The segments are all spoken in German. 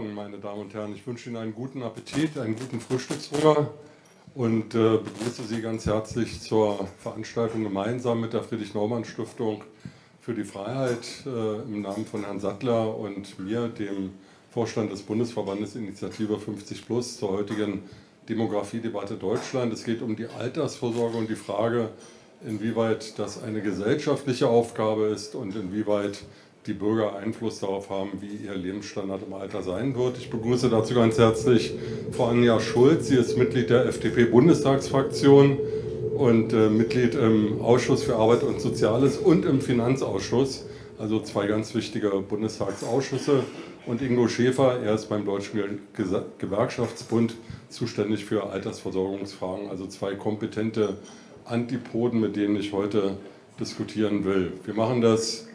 Morgen, meine Damen und Herren. Ich wünsche Ihnen einen guten Appetit, einen guten Frühstückshunger und äh, begrüße Sie ganz herzlich zur Veranstaltung gemeinsam mit der Friedrich-Naumann-Stiftung für die Freiheit äh, im Namen von Herrn Sattler und mir, dem Vorstand des Bundesverbandes Initiative 50 Plus, zur heutigen Demografiedebatte Deutschland. Es geht um die Altersvorsorge und die Frage, inwieweit das eine gesellschaftliche Aufgabe ist und inwieweit die Bürger Einfluss darauf haben, wie ihr Lebensstandard im Alter sein wird. Ich begrüße dazu ganz herzlich Frau Anja Schulz. Sie ist Mitglied der FDP-Bundestagsfraktion und äh, Mitglied im Ausschuss für Arbeit und Soziales und im Finanzausschuss, also zwei ganz wichtige Bundestagsausschüsse. Und Ingo Schäfer, er ist beim Deutschen Gewerkschaftsbund zuständig für Altersversorgungsfragen, also zwei kompetente Antipoden, mit denen ich heute diskutieren will. Wir machen das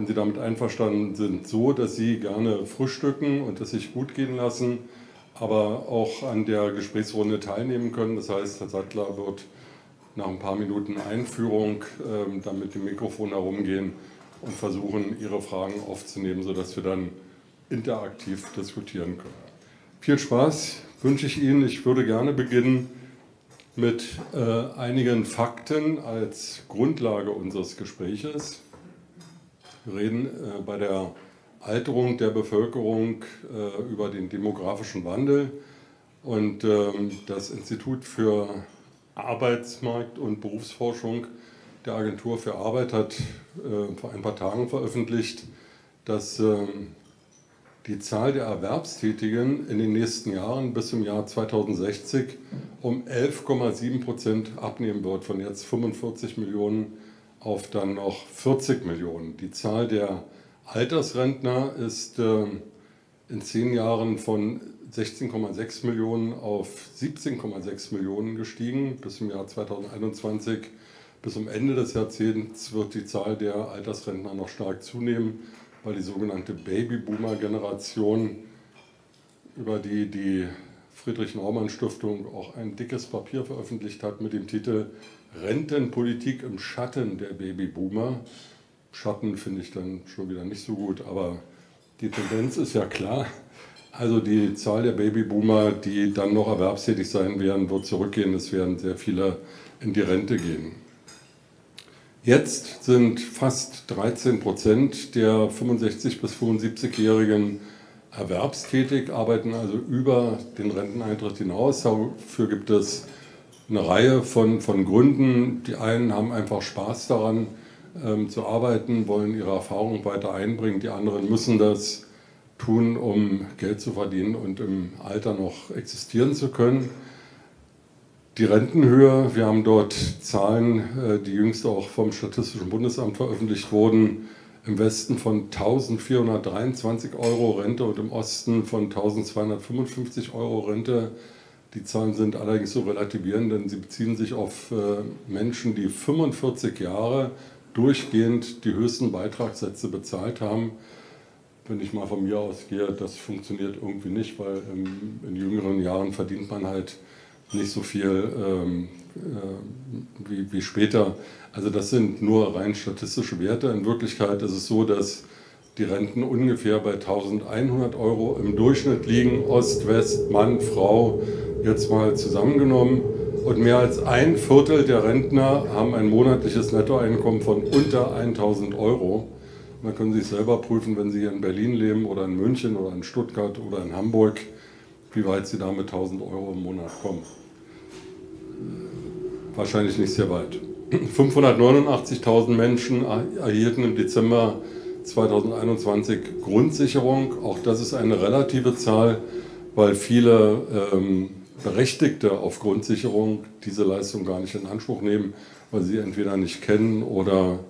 wenn Sie damit einverstanden sind, so, dass Sie gerne frühstücken und es sich gut gehen lassen, aber auch an der Gesprächsrunde teilnehmen können. Das heißt, Herr Sattler wird nach ein paar Minuten Einführung ähm, dann mit dem Mikrofon herumgehen und versuchen, Ihre Fragen aufzunehmen, sodass wir dann interaktiv diskutieren können. Viel Spaß wünsche ich Ihnen. Ich würde gerne beginnen mit äh, einigen Fakten als Grundlage unseres Gespräches. Reden äh, bei der Alterung der Bevölkerung äh, über den demografischen Wandel. Und ähm, das Institut für Arbeitsmarkt und Berufsforschung der Agentur für Arbeit hat äh, vor ein paar Tagen veröffentlicht, dass ähm, die Zahl der Erwerbstätigen in den nächsten Jahren bis zum Jahr 2060 um 11,7 Prozent abnehmen wird, von jetzt 45 Millionen auf dann noch 40 Millionen. Die Zahl der Altersrentner ist äh, in zehn Jahren von 16,6 Millionen auf 17,6 Millionen gestiegen bis zum Jahr 2021. Bis zum Ende des Jahrzehnts wird die Zahl der Altersrentner noch stark zunehmen, weil die sogenannte Babyboomer-Generation, über die die Friedrich-Naumann-Stiftung auch ein dickes Papier veröffentlicht hat mit dem Titel Rentenpolitik im Schatten der Babyboomer. Schatten finde ich dann schon wieder nicht so gut, aber die Tendenz ist ja klar. Also die Zahl der Babyboomer, die dann noch erwerbstätig sein werden, wird zurückgehen. Es werden sehr viele in die Rente gehen. Jetzt sind fast 13 Prozent der 65 bis 75-Jährigen erwerbstätig, arbeiten also über den Renteneintritt hinaus. Dafür gibt es eine Reihe von, von Gründen. Die einen haben einfach Spaß daran ähm, zu arbeiten, wollen ihre Erfahrungen weiter einbringen. Die anderen müssen das tun, um Geld zu verdienen und im Alter noch existieren zu können. Die Rentenhöhe, wir haben dort Zahlen, äh, die jüngst auch vom Statistischen Bundesamt veröffentlicht wurden, im Westen von 1423 Euro Rente und im Osten von 1255 Euro Rente. Die Zahlen sind allerdings so relativierend, denn sie beziehen sich auf äh, Menschen, die 45 Jahre durchgehend die höchsten Beitragssätze bezahlt haben. Wenn ich mal von mir ausgehe, das funktioniert irgendwie nicht, weil in jüngeren Jahren verdient man halt nicht so viel ähm, äh, wie, wie später. Also das sind nur rein statistische Werte. In Wirklichkeit ist es so, dass die Renten ungefähr bei 1100 Euro im Durchschnitt liegen, Ost, West, Mann, Frau, jetzt mal zusammengenommen. Und mehr als ein Viertel der Rentner haben ein monatliches Nettoeinkommen von unter 1000 Euro. Dann können Sie sich selber prüfen, wenn Sie hier in Berlin leben oder in München oder in Stuttgart oder in Hamburg, wie weit Sie da mit 1000 Euro im Monat kommen. Wahrscheinlich nicht sehr weit. 589.000 Menschen erhielten im Dezember 2021 Grundsicherung. Auch das ist eine relative Zahl, weil viele ähm, Berechtigte auf Grundsicherung diese Leistung gar nicht in Anspruch nehmen, weil sie entweder nicht kennen oder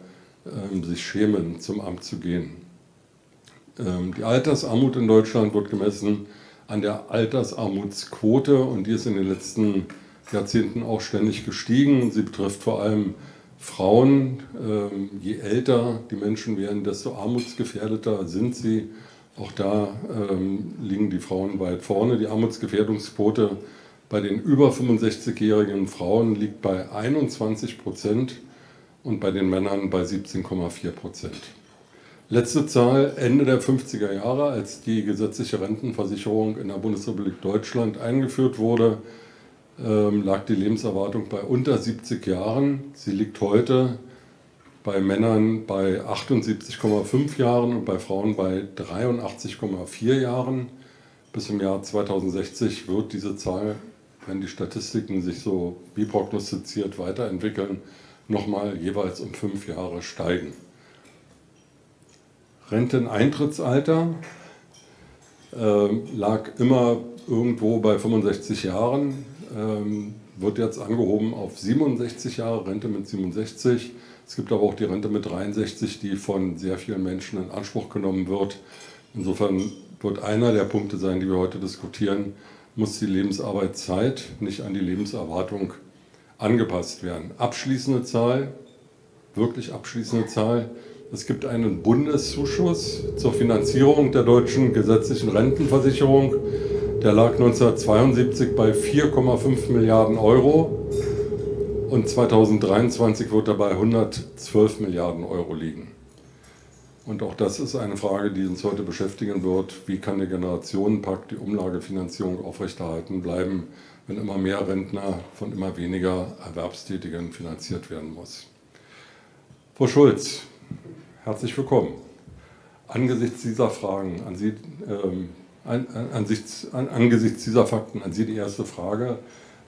ähm, sich schämen, zum Amt zu gehen. Ähm, die Altersarmut in Deutschland wird gemessen an der Altersarmutsquote und die ist in den letzten Jahrzehnten auch ständig gestiegen. Sie betrifft vor allem Frauen. Ähm, je älter die Menschen werden, desto armutsgefährdeter sind sie. Auch da ähm, liegen die Frauen weit vorne. Die Armutsgefährdungsquote bei den über 65-jährigen Frauen liegt bei 21 Prozent und bei den Männern bei 17,4 Prozent. Letzte Zahl Ende der 50er Jahre, als die gesetzliche Rentenversicherung in der Bundesrepublik Deutschland eingeführt wurde, lag die Lebenserwartung bei unter 70 Jahren. Sie liegt heute bei Männern bei 78,5 Jahren und bei Frauen bei 83,4 Jahren. Bis im Jahr 2060 wird diese Zahl, wenn die Statistiken sich so wie prognostiziert weiterentwickeln, nochmal jeweils um fünf Jahre steigen. Renteneintrittsalter äh, lag immer irgendwo bei 65 Jahren, ähm, wird jetzt angehoben auf 67 Jahre, Rente mit 67. Es gibt aber auch die Rente mit 63, die von sehr vielen Menschen in Anspruch genommen wird. Insofern wird einer der Punkte sein, die wir heute diskutieren, muss die Lebensarbeitszeit nicht an die Lebenserwartung angepasst werden. Abschließende Zahl, wirklich abschließende Zahl. Es gibt einen Bundeszuschuss zur Finanzierung der deutschen gesetzlichen Rentenversicherung. Der lag 1972 bei 4,5 Milliarden Euro und 2023 wird er bei 112 Milliarden Euro liegen. Und auch das ist eine Frage, die uns heute beschäftigen wird. Wie kann der Generationenpakt, die Umlagefinanzierung aufrechterhalten bleiben, wenn immer mehr Rentner von immer weniger Erwerbstätigen finanziert werden muss? Frau Schulz, herzlich willkommen. Angesichts dieser Fragen an Sie, ähm, an, an, an, angesichts dieser Fakten an Sie die erste Frage.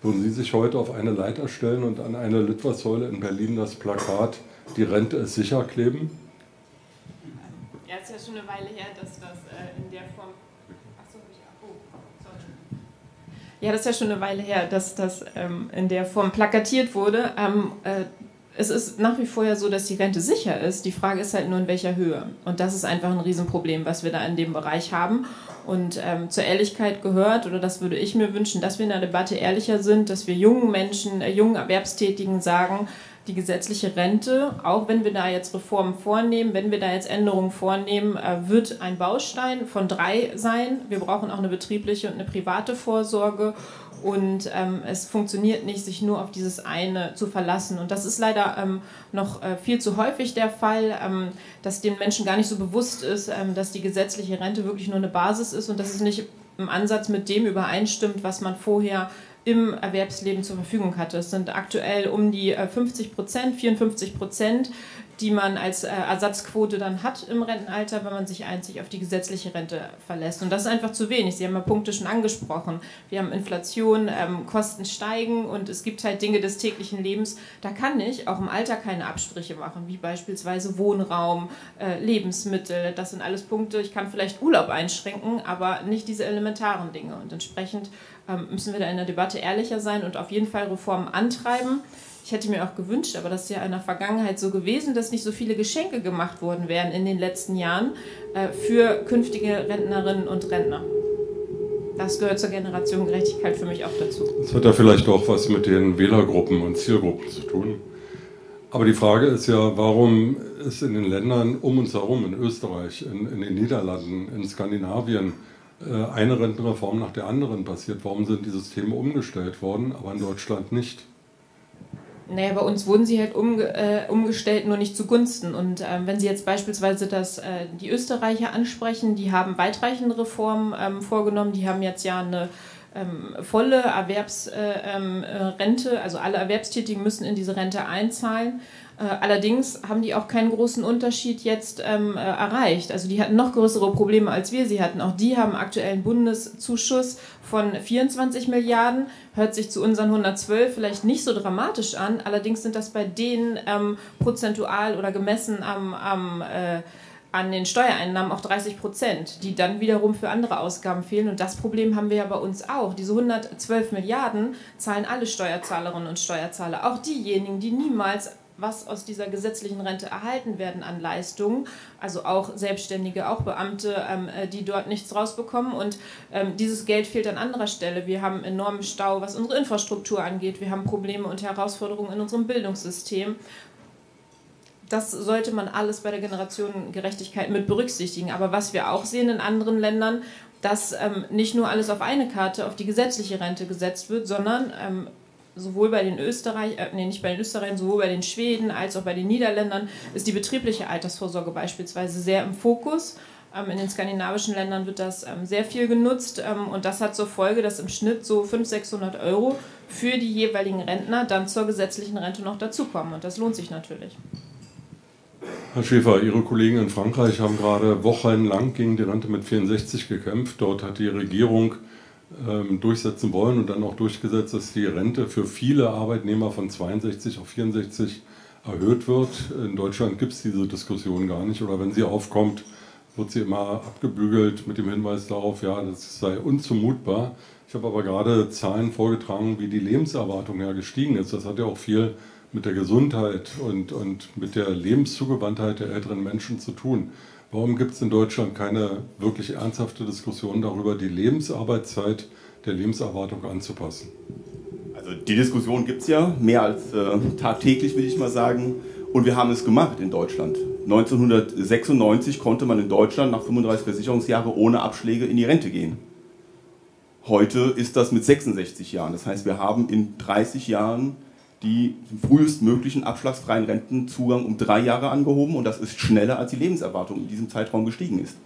Würden Sie sich heute auf eine Leiter stellen und an eine Litfaßsäule in Berlin das Plakat Die Rente ist sicher kleben? Ja, es ist ja schon eine Weile her, dass das äh, in der Form. Oh. Ja, das ist ja schon eine Weile her, dass das ähm, in der Form plakatiert wurde. Ähm, äh, es ist nach wie vor ja so, dass die Rente sicher ist. Die Frage ist halt nur in welcher Höhe. Und das ist einfach ein Riesenproblem, was wir da in dem Bereich haben. Und ähm, zur Ehrlichkeit gehört, oder das würde ich mir wünschen, dass wir in der Debatte ehrlicher sind, dass wir jungen Menschen, äh, jungen Erwerbstätigen sagen, die gesetzliche Rente, auch wenn wir da jetzt Reformen vornehmen, wenn wir da jetzt Änderungen vornehmen, äh, wird ein Baustein von drei sein. Wir brauchen auch eine betriebliche und eine private Vorsorge. Und ähm, es funktioniert nicht, sich nur auf dieses eine zu verlassen. Und das ist leider ähm, noch äh, viel zu häufig der Fall, ähm, dass den Menschen gar nicht so bewusst ist, ähm, dass die gesetzliche Rente wirklich nur eine Basis ist und dass es nicht im Ansatz mit dem übereinstimmt, was man vorher im Erwerbsleben zur Verfügung hatte. Es sind aktuell um die 50 äh, Prozent, 54 Prozent, die man als äh, Ersatzquote dann hat im Rentenalter, wenn man sich einzig auf die gesetzliche Rente verlässt. Und das ist einfach zu wenig. Sie haben ja Punkte schon angesprochen. Wir haben Inflation, ähm, Kosten steigen und es gibt halt Dinge des täglichen Lebens. Da kann ich auch im Alter keine Abstriche machen, wie beispielsweise Wohnraum, äh, Lebensmittel. Das sind alles Punkte. Ich kann vielleicht Urlaub einschränken, aber nicht diese elementaren Dinge. Und entsprechend ähm, müssen wir da in der Debatte ehrlicher sein und auf jeden Fall Reformen antreiben. Ich hätte mir auch gewünscht, aber das ist ja in der Vergangenheit so gewesen, dass nicht so viele Geschenke gemacht worden wären in den letzten Jahren äh, für künftige Rentnerinnen und Rentner. Das gehört zur Generationengerechtigkeit für mich auch dazu. Das hat ja vielleicht auch was mit den Wählergruppen und Zielgruppen zu tun. Aber die Frage ist ja, warum ist in den Ländern um uns herum, in Österreich, in, in den Niederlanden, in Skandinavien, äh, eine Rentenreform nach der anderen passiert? Warum sind die Systeme umgestellt worden, aber in Deutschland nicht? Naja, bei uns wurden sie halt umge äh, umgestellt, nur nicht zugunsten. Und ähm, wenn Sie jetzt beispielsweise das, äh, die Österreicher ansprechen, die haben weitreichende Reformen ähm, vorgenommen, die haben jetzt ja eine ähm, volle Erwerbsrente, äh, ähm, also alle Erwerbstätigen müssen in diese Rente einzahlen. Äh, allerdings haben die auch keinen großen Unterschied jetzt ähm, äh, erreicht. Also die hatten noch größere Probleme als wir sie hatten. Auch die haben aktuellen Bundeszuschuss von 24 Milliarden. Hört sich zu unseren 112 vielleicht nicht so dramatisch an. Allerdings sind das bei denen ähm, prozentual oder gemessen am, am äh, an den Steuereinnahmen auch 30 Prozent, die dann wiederum für andere Ausgaben fehlen. Und das Problem haben wir ja bei uns auch. Diese 112 Milliarden zahlen alle Steuerzahlerinnen und Steuerzahler, auch diejenigen, die niemals was aus dieser gesetzlichen Rente erhalten werden an Leistungen, also auch Selbstständige, auch Beamte, ähm, äh, die dort nichts rausbekommen. Und ähm, dieses Geld fehlt an anderer Stelle. Wir haben enormen Stau, was unsere Infrastruktur angeht. Wir haben Probleme und Herausforderungen in unserem Bildungssystem. Das sollte man alles bei der Generationengerechtigkeit mit berücksichtigen. Aber was wir auch sehen in anderen Ländern, dass ähm, nicht nur alles auf eine Karte, auf die gesetzliche Rente gesetzt wird, sondern ähm, sowohl bei den Österreich, äh, nee, nicht bei den Österreichern, sowohl bei den Schweden als auch bei den Niederländern ist die betriebliche Altersvorsorge beispielsweise sehr im Fokus. Ähm, in den skandinavischen Ländern wird das ähm, sehr viel genutzt ähm, und das hat zur Folge, dass im Schnitt so 500, 600 Euro für die jeweiligen Rentner dann zur gesetzlichen Rente noch dazukommen und das lohnt sich natürlich. Herr Schäfer, Ihre Kollegen in Frankreich haben gerade wochenlang gegen die Rente mit 64 gekämpft. Dort hat die Regierung durchsetzen wollen und dann auch durchgesetzt, dass die Rente für viele Arbeitnehmer von 62 auf 64 erhöht wird. In Deutschland gibt es diese Diskussion gar nicht oder wenn sie aufkommt, wird sie immer abgebügelt mit dem Hinweis darauf, ja, das sei unzumutbar. Ich habe aber gerade Zahlen vorgetragen, wie die Lebenserwartung ja gestiegen ist. Das hat ja auch viel mit der Gesundheit und, und mit der Lebenszugewandtheit der älteren Menschen zu tun. Warum gibt es in Deutschland keine wirklich ernsthafte Diskussion darüber, die Lebensarbeitszeit der Lebenserwartung anzupassen? Also die Diskussion gibt es ja mehr als äh, tagtäglich, will ich mal sagen. Und wir haben es gemacht in Deutschland. 1996 konnte man in Deutschland nach 35 Versicherungsjahren ohne Abschläge in die Rente gehen. Heute ist das mit 66 Jahren. Das heißt, wir haben in 30 Jahren die frühestmöglichen abschlagsfreien Rentenzugang um drei Jahre angehoben und das ist schneller als die Lebenserwartung in diesem Zeitraum gestiegen ist.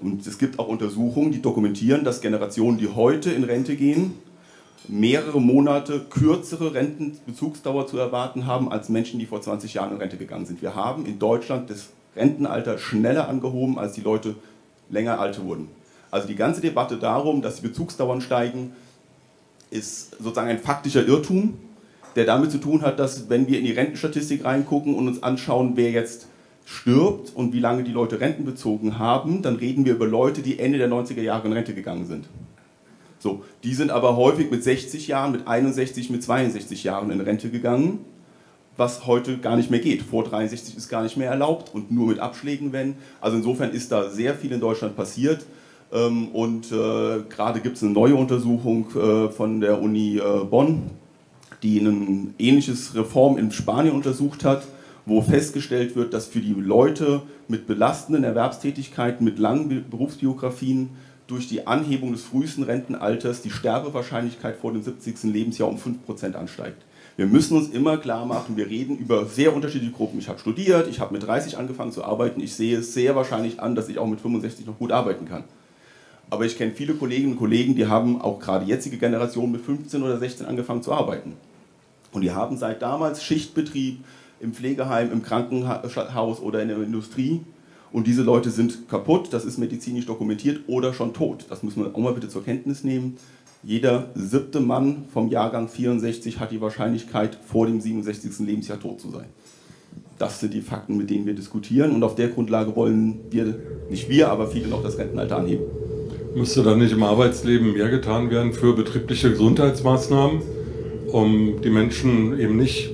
Und es gibt auch Untersuchungen, die dokumentieren, dass Generationen, die heute in Rente gehen, mehrere Monate kürzere Rentenbezugsdauer zu erwarten haben als Menschen, die vor 20 Jahren in Rente gegangen sind. Wir haben in Deutschland das Rentenalter schneller angehoben, als die Leute länger alt wurden. Also die ganze Debatte darum, dass die Bezugsdauern steigen, ist sozusagen ein faktischer Irrtum der damit zu tun hat, dass wenn wir in die Rentenstatistik reingucken und uns anschauen, wer jetzt stirbt und wie lange die Leute Renten bezogen haben, dann reden wir über Leute, die Ende der 90er Jahre in Rente gegangen sind. So, die sind aber häufig mit 60 Jahren, mit 61, mit 62 Jahren in Rente gegangen, was heute gar nicht mehr geht. Vor 63 ist gar nicht mehr erlaubt und nur mit Abschlägen, wenn. Also insofern ist da sehr viel in Deutschland passiert. Ähm, und äh, gerade gibt es eine neue Untersuchung äh, von der Uni äh, Bonn, die ein ähnliches Reform in Spanien untersucht hat, wo festgestellt wird, dass für die Leute mit belastenden Erwerbstätigkeiten, mit langen Berufsbiografien durch die Anhebung des frühesten Rentenalters die Sterbewahrscheinlichkeit vor dem 70. Lebensjahr um 5% ansteigt. Wir müssen uns immer klar machen, wir reden über sehr unterschiedliche Gruppen. Ich habe studiert, ich habe mit 30 angefangen zu arbeiten, ich sehe es sehr wahrscheinlich an, dass ich auch mit 65 noch gut arbeiten kann. Aber ich kenne viele Kolleginnen und Kollegen, die haben auch gerade jetzige Generationen mit 15 oder 16 angefangen zu arbeiten. Und die haben seit damals Schichtbetrieb im Pflegeheim, im Krankenhaus oder in der Industrie. Und diese Leute sind kaputt, das ist medizinisch dokumentiert oder schon tot. Das muss man auch mal bitte zur Kenntnis nehmen. Jeder siebte Mann vom Jahrgang 64 hat die Wahrscheinlichkeit, vor dem 67. Lebensjahr tot zu sein. Das sind die Fakten, mit denen wir diskutieren. Und auf der Grundlage wollen wir, nicht wir, aber viele noch das Rentenalter anheben. Müsste dann nicht im Arbeitsleben mehr getan werden für betriebliche Gesundheitsmaßnahmen? Um die Menschen eben nicht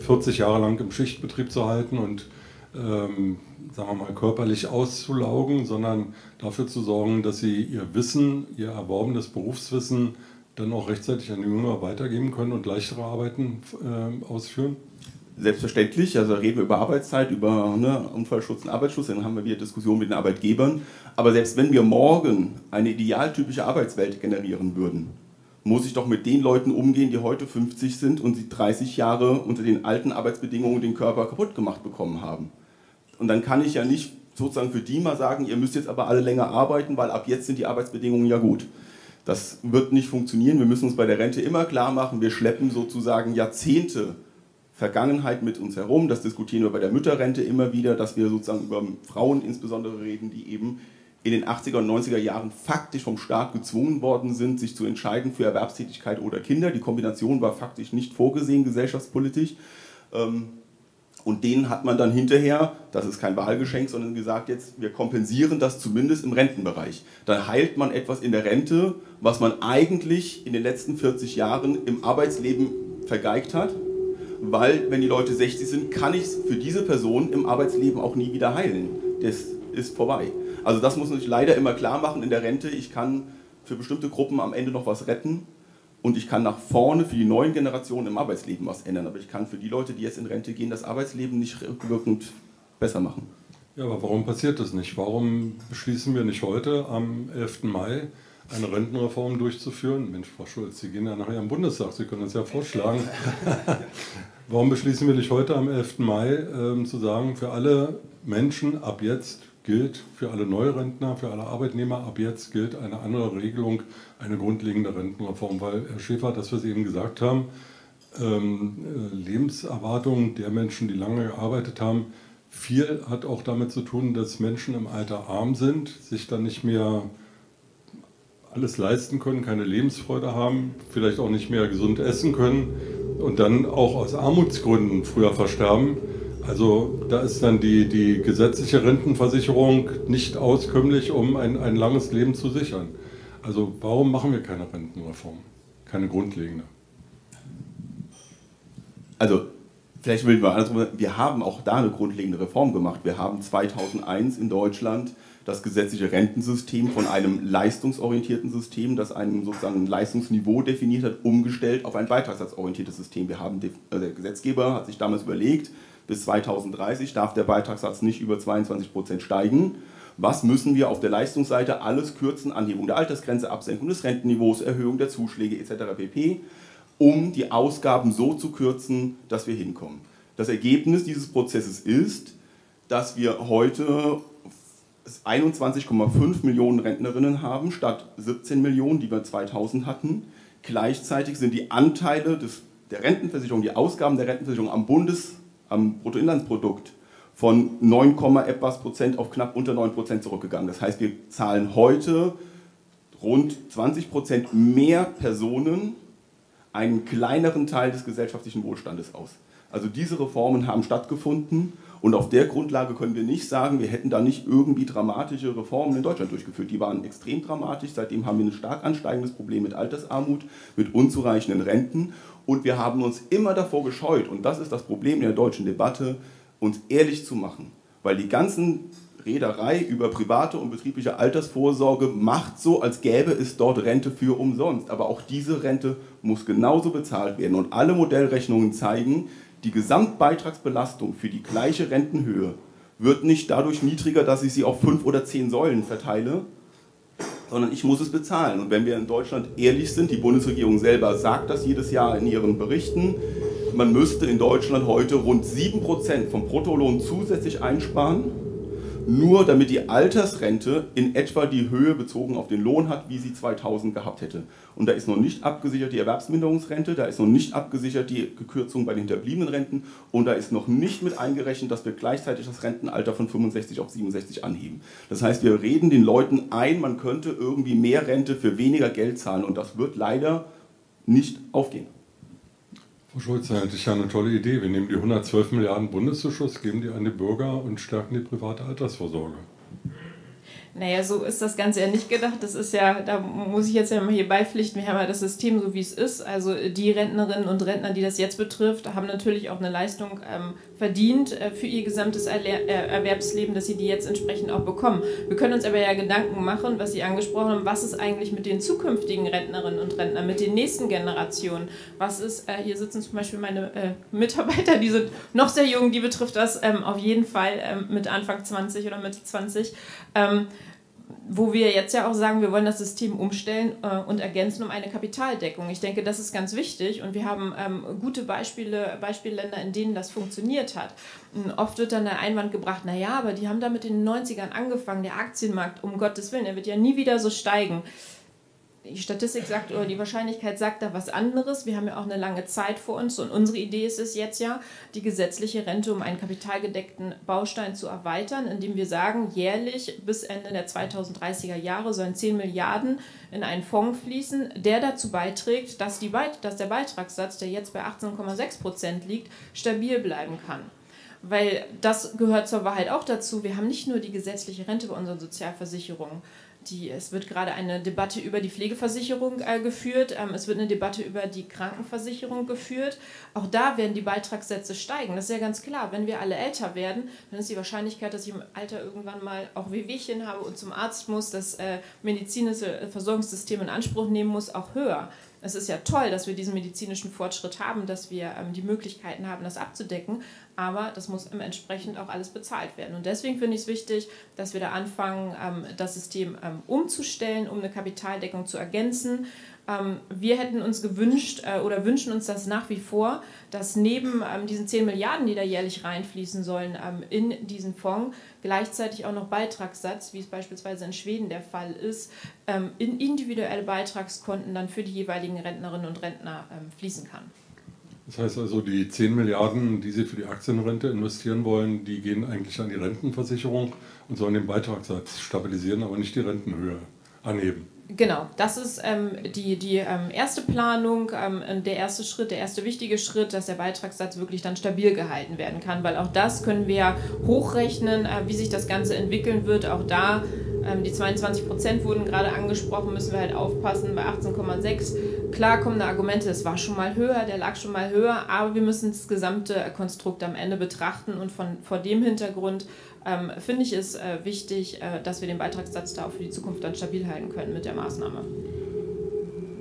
40 Jahre lang im Schichtbetrieb zu halten und ähm, sagen wir mal körperlich auszulaugen, sondern dafür zu sorgen, dass sie ihr Wissen, ihr erworbenes Berufswissen dann auch rechtzeitig an die Jünger weitergeben können und leichtere Arbeiten äh, ausführen? Selbstverständlich, also reden wir über Arbeitszeit, über ne, Unfallschutz und Arbeitsschutz, dann haben wir wieder Diskussionen mit den Arbeitgebern. Aber selbst wenn wir morgen eine idealtypische Arbeitswelt generieren würden, muss ich doch mit den Leuten umgehen, die heute 50 sind und sie 30 Jahre unter den alten Arbeitsbedingungen den Körper kaputt gemacht bekommen haben. Und dann kann ich ja nicht sozusagen für die mal sagen, ihr müsst jetzt aber alle länger arbeiten, weil ab jetzt sind die Arbeitsbedingungen ja gut. Das wird nicht funktionieren. Wir müssen uns bei der Rente immer klar machen, wir schleppen sozusagen Jahrzehnte Vergangenheit mit uns herum. Das diskutieren wir bei der Mütterrente immer wieder, dass wir sozusagen über Frauen insbesondere reden, die eben in den 80er und 90er Jahren faktisch vom Staat gezwungen worden sind, sich zu entscheiden für Erwerbstätigkeit oder Kinder. Die Kombination war faktisch nicht vorgesehen gesellschaftspolitisch. Ähm, und denen hat man dann hinterher, das ist kein Wahlgeschenk, sondern gesagt, jetzt wir kompensieren das zumindest im Rentenbereich. Dann heilt man etwas in der Rente, was man eigentlich in den letzten 40 Jahren im Arbeitsleben vergeigt hat. Weil, wenn die Leute 60 sind, kann ich es für diese Person im Arbeitsleben auch nie wieder heilen. Das ist vorbei. Also das muss man sich leider immer klar machen in der Rente. Ich kann für bestimmte Gruppen am Ende noch was retten und ich kann nach vorne für die neuen Generationen im Arbeitsleben was ändern. Aber ich kann für die Leute, die jetzt in Rente gehen, das Arbeitsleben nicht rückwirkend besser machen. Ja, aber warum passiert das nicht? Warum beschließen wir nicht heute am 11. Mai eine Rentenreform durchzuführen. Mensch, Frau Schulz, Sie gehen ja nachher im Bundestag, Sie können das ja vorschlagen. Warum beschließen wir nicht heute am 11. Mai ähm, zu sagen, für alle Menschen ab jetzt gilt, für alle Neurentner, für alle Arbeitnehmer ab jetzt gilt eine andere Regelung, eine grundlegende Rentenreform, weil Herr Schäfer, das wir Sie eben gesagt haben, ähm, äh, Lebenserwartung der Menschen, die lange gearbeitet haben, viel hat auch damit zu tun, dass Menschen im Alter arm sind, sich dann nicht mehr alles leisten können, keine Lebensfreude haben, vielleicht auch nicht mehr gesund essen können und dann auch aus Armutsgründen früher versterben. Also da ist dann die, die gesetzliche Rentenversicherung nicht auskömmlich, um ein, ein langes Leben zu sichern. Also warum machen wir keine Rentenreform? Keine grundlegende. Also vielleicht will ich mal andersrum wir haben auch da eine grundlegende Reform gemacht. Wir haben 2001 in Deutschland das gesetzliche Rentensystem von einem leistungsorientierten System, das ein sozusagen Leistungsniveau definiert hat, umgestellt auf ein beitragssatzorientiertes System. Wir haben, äh, der Gesetzgeber hat sich damals überlegt, bis 2030 darf der Beitragssatz nicht über 22 Prozent steigen. Was müssen wir auf der Leistungsseite alles kürzen? Anhebung der Altersgrenze, Absenkung des Rentenniveaus, Erhöhung der Zuschläge etc. pp um die Ausgaben so zu kürzen, dass wir hinkommen. Das Ergebnis dieses Prozesses ist, dass wir heute 21,5 Millionen Rentnerinnen haben, statt 17 Millionen, die wir 2000 hatten. Gleichzeitig sind die Anteile des, der Rentenversicherung, die Ausgaben der Rentenversicherung am Bundes, am Bruttoinlandsprodukt von 9, etwas Prozent auf knapp unter 9 Prozent zurückgegangen. Das heißt, wir zahlen heute rund 20 Prozent mehr Personen einen kleineren Teil des gesellschaftlichen Wohlstandes aus. Also diese Reformen haben stattgefunden und auf der Grundlage können wir nicht sagen, wir hätten da nicht irgendwie dramatische Reformen in Deutschland durchgeführt. Die waren extrem dramatisch. Seitdem haben wir ein stark ansteigendes Problem mit Altersarmut, mit unzureichenden Renten und wir haben uns immer davor gescheut, und das ist das Problem in der deutschen Debatte, uns ehrlich zu machen. Weil die ganzen Reederei über private und betriebliche Altersvorsorge macht so, als gäbe es dort Rente für umsonst. Aber auch diese Rente muss genauso bezahlt werden. Und alle Modellrechnungen zeigen, die Gesamtbeitragsbelastung für die gleiche Rentenhöhe wird nicht dadurch niedriger, dass ich sie auf fünf oder zehn Säulen verteile, sondern ich muss es bezahlen. Und wenn wir in Deutschland ehrlich sind, die Bundesregierung selber sagt das jedes Jahr in ihren Berichten, man müsste in Deutschland heute rund 7% vom Bruttolohn zusätzlich einsparen nur damit die Altersrente in etwa die Höhe bezogen auf den Lohn hat, wie sie 2000 gehabt hätte. Und da ist noch nicht abgesichert die Erwerbsminderungsrente, da ist noch nicht abgesichert die Gekürzung bei den hinterbliebenen Renten und da ist noch nicht mit eingerechnet, dass wir gleichzeitig das Rentenalter von 65 auf 67 anheben. Das heißt, wir reden den Leuten ein, man könnte irgendwie mehr Rente für weniger Geld zahlen und das wird leider nicht aufgehen. Frau Schulz, das ist ja eine tolle Idee. Wir nehmen die 112 Milliarden Bundeszuschuss, geben die an die Bürger und stärken die private Altersvorsorge. Naja, so ist das Ganze ja nicht gedacht. Das ist ja, da muss ich jetzt ja mal hier beipflichten, wir haben ja das System so, wie es ist. Also die Rentnerinnen und Rentner, die das jetzt betrifft, haben natürlich auch eine Leistung ähm, verdient äh, für ihr gesamtes äh, Erwerbsleben, dass sie die jetzt entsprechend auch bekommen. Wir können uns aber ja Gedanken machen, was Sie angesprochen haben, was ist eigentlich mit den zukünftigen Rentnerinnen und Rentnern, mit den nächsten Generationen? Was ist, äh, hier sitzen zum Beispiel meine Mitarbeiter, die sind noch sehr jung, die betrifft das ähm, auf jeden Fall ähm, mit Anfang 20 oder Mitte 20 wo wir jetzt ja auch sagen, wir wollen das System umstellen äh, und ergänzen um eine Kapitaldeckung. Ich denke, das ist ganz wichtig und wir haben ähm, gute Beispiele, Beispielländer, in denen das funktioniert hat. Oft wird dann der Einwand gebracht, naja, aber die haben damit in den 90ern angefangen, der Aktienmarkt, um Gottes Willen, er wird ja nie wieder so steigen die Statistik sagt oder die Wahrscheinlichkeit sagt da was anderes. Wir haben ja auch eine lange Zeit vor uns und unsere Idee ist es jetzt ja, die gesetzliche Rente um einen kapitalgedeckten Baustein zu erweitern, indem wir sagen, jährlich bis Ende der 2030er Jahre sollen 10 Milliarden in einen Fonds fließen, der dazu beiträgt, dass, die dass der Beitragssatz, der jetzt bei 18,6 Prozent liegt, stabil bleiben kann. Weil das gehört zur Wahrheit auch dazu. Wir haben nicht nur die gesetzliche Rente bei unseren Sozialversicherungen, die, es wird gerade eine Debatte über die Pflegeversicherung äh, geführt, ähm, es wird eine Debatte über die Krankenversicherung geführt. Auch da werden die Beitragssätze steigen. Das ist ja ganz klar. Wenn wir alle älter werden, dann ist die Wahrscheinlichkeit, dass ich im Alter irgendwann mal auch Wehwehchen habe und zum Arzt muss, das äh, medizinische Versorgungssystem in Anspruch nehmen muss, auch höher. es ist ja toll, dass wir diesen medizinischen Fortschritt haben, dass wir ähm, die Möglichkeiten haben, das abzudecken, aber das muss entsprechend auch alles bezahlt werden. Und deswegen finde ich es wichtig, dass wir da anfangen, ähm, das System ähm, umzustellen, um eine Kapitaldeckung zu ergänzen. Ähm, wir hätten uns gewünscht äh, oder wünschen uns das nach wie vor, dass neben diesen 10 Milliarden, die da jährlich reinfließen sollen in diesen Fonds, gleichzeitig auch noch Beitragssatz, wie es beispielsweise in Schweden der Fall ist, in individuelle Beitragskonten dann für die jeweiligen Rentnerinnen und Rentner fließen kann. Das heißt also, die 10 Milliarden, die Sie für die Aktienrente investieren wollen, die gehen eigentlich an die Rentenversicherung und sollen den Beitragssatz stabilisieren, aber nicht die Rentenhöhe anheben. Genau, das ist ähm, die, die ähm, erste Planung, ähm, der erste Schritt, der erste wichtige Schritt, dass der Beitragssatz wirklich dann stabil gehalten werden kann, weil auch das können wir hochrechnen, äh, wie sich das Ganze entwickeln wird. Auch da, ähm, die 22 Prozent wurden gerade angesprochen, müssen wir halt aufpassen bei 18,6. Klar kommen da Argumente, es war schon mal höher, der lag schon mal höher, aber wir müssen das gesamte Konstrukt am Ende betrachten und von, vor dem Hintergrund ähm, finde ich es äh, wichtig, äh, dass wir den Beitragssatz da auch für die Zukunft dann stabil halten können mit der Maßnahme.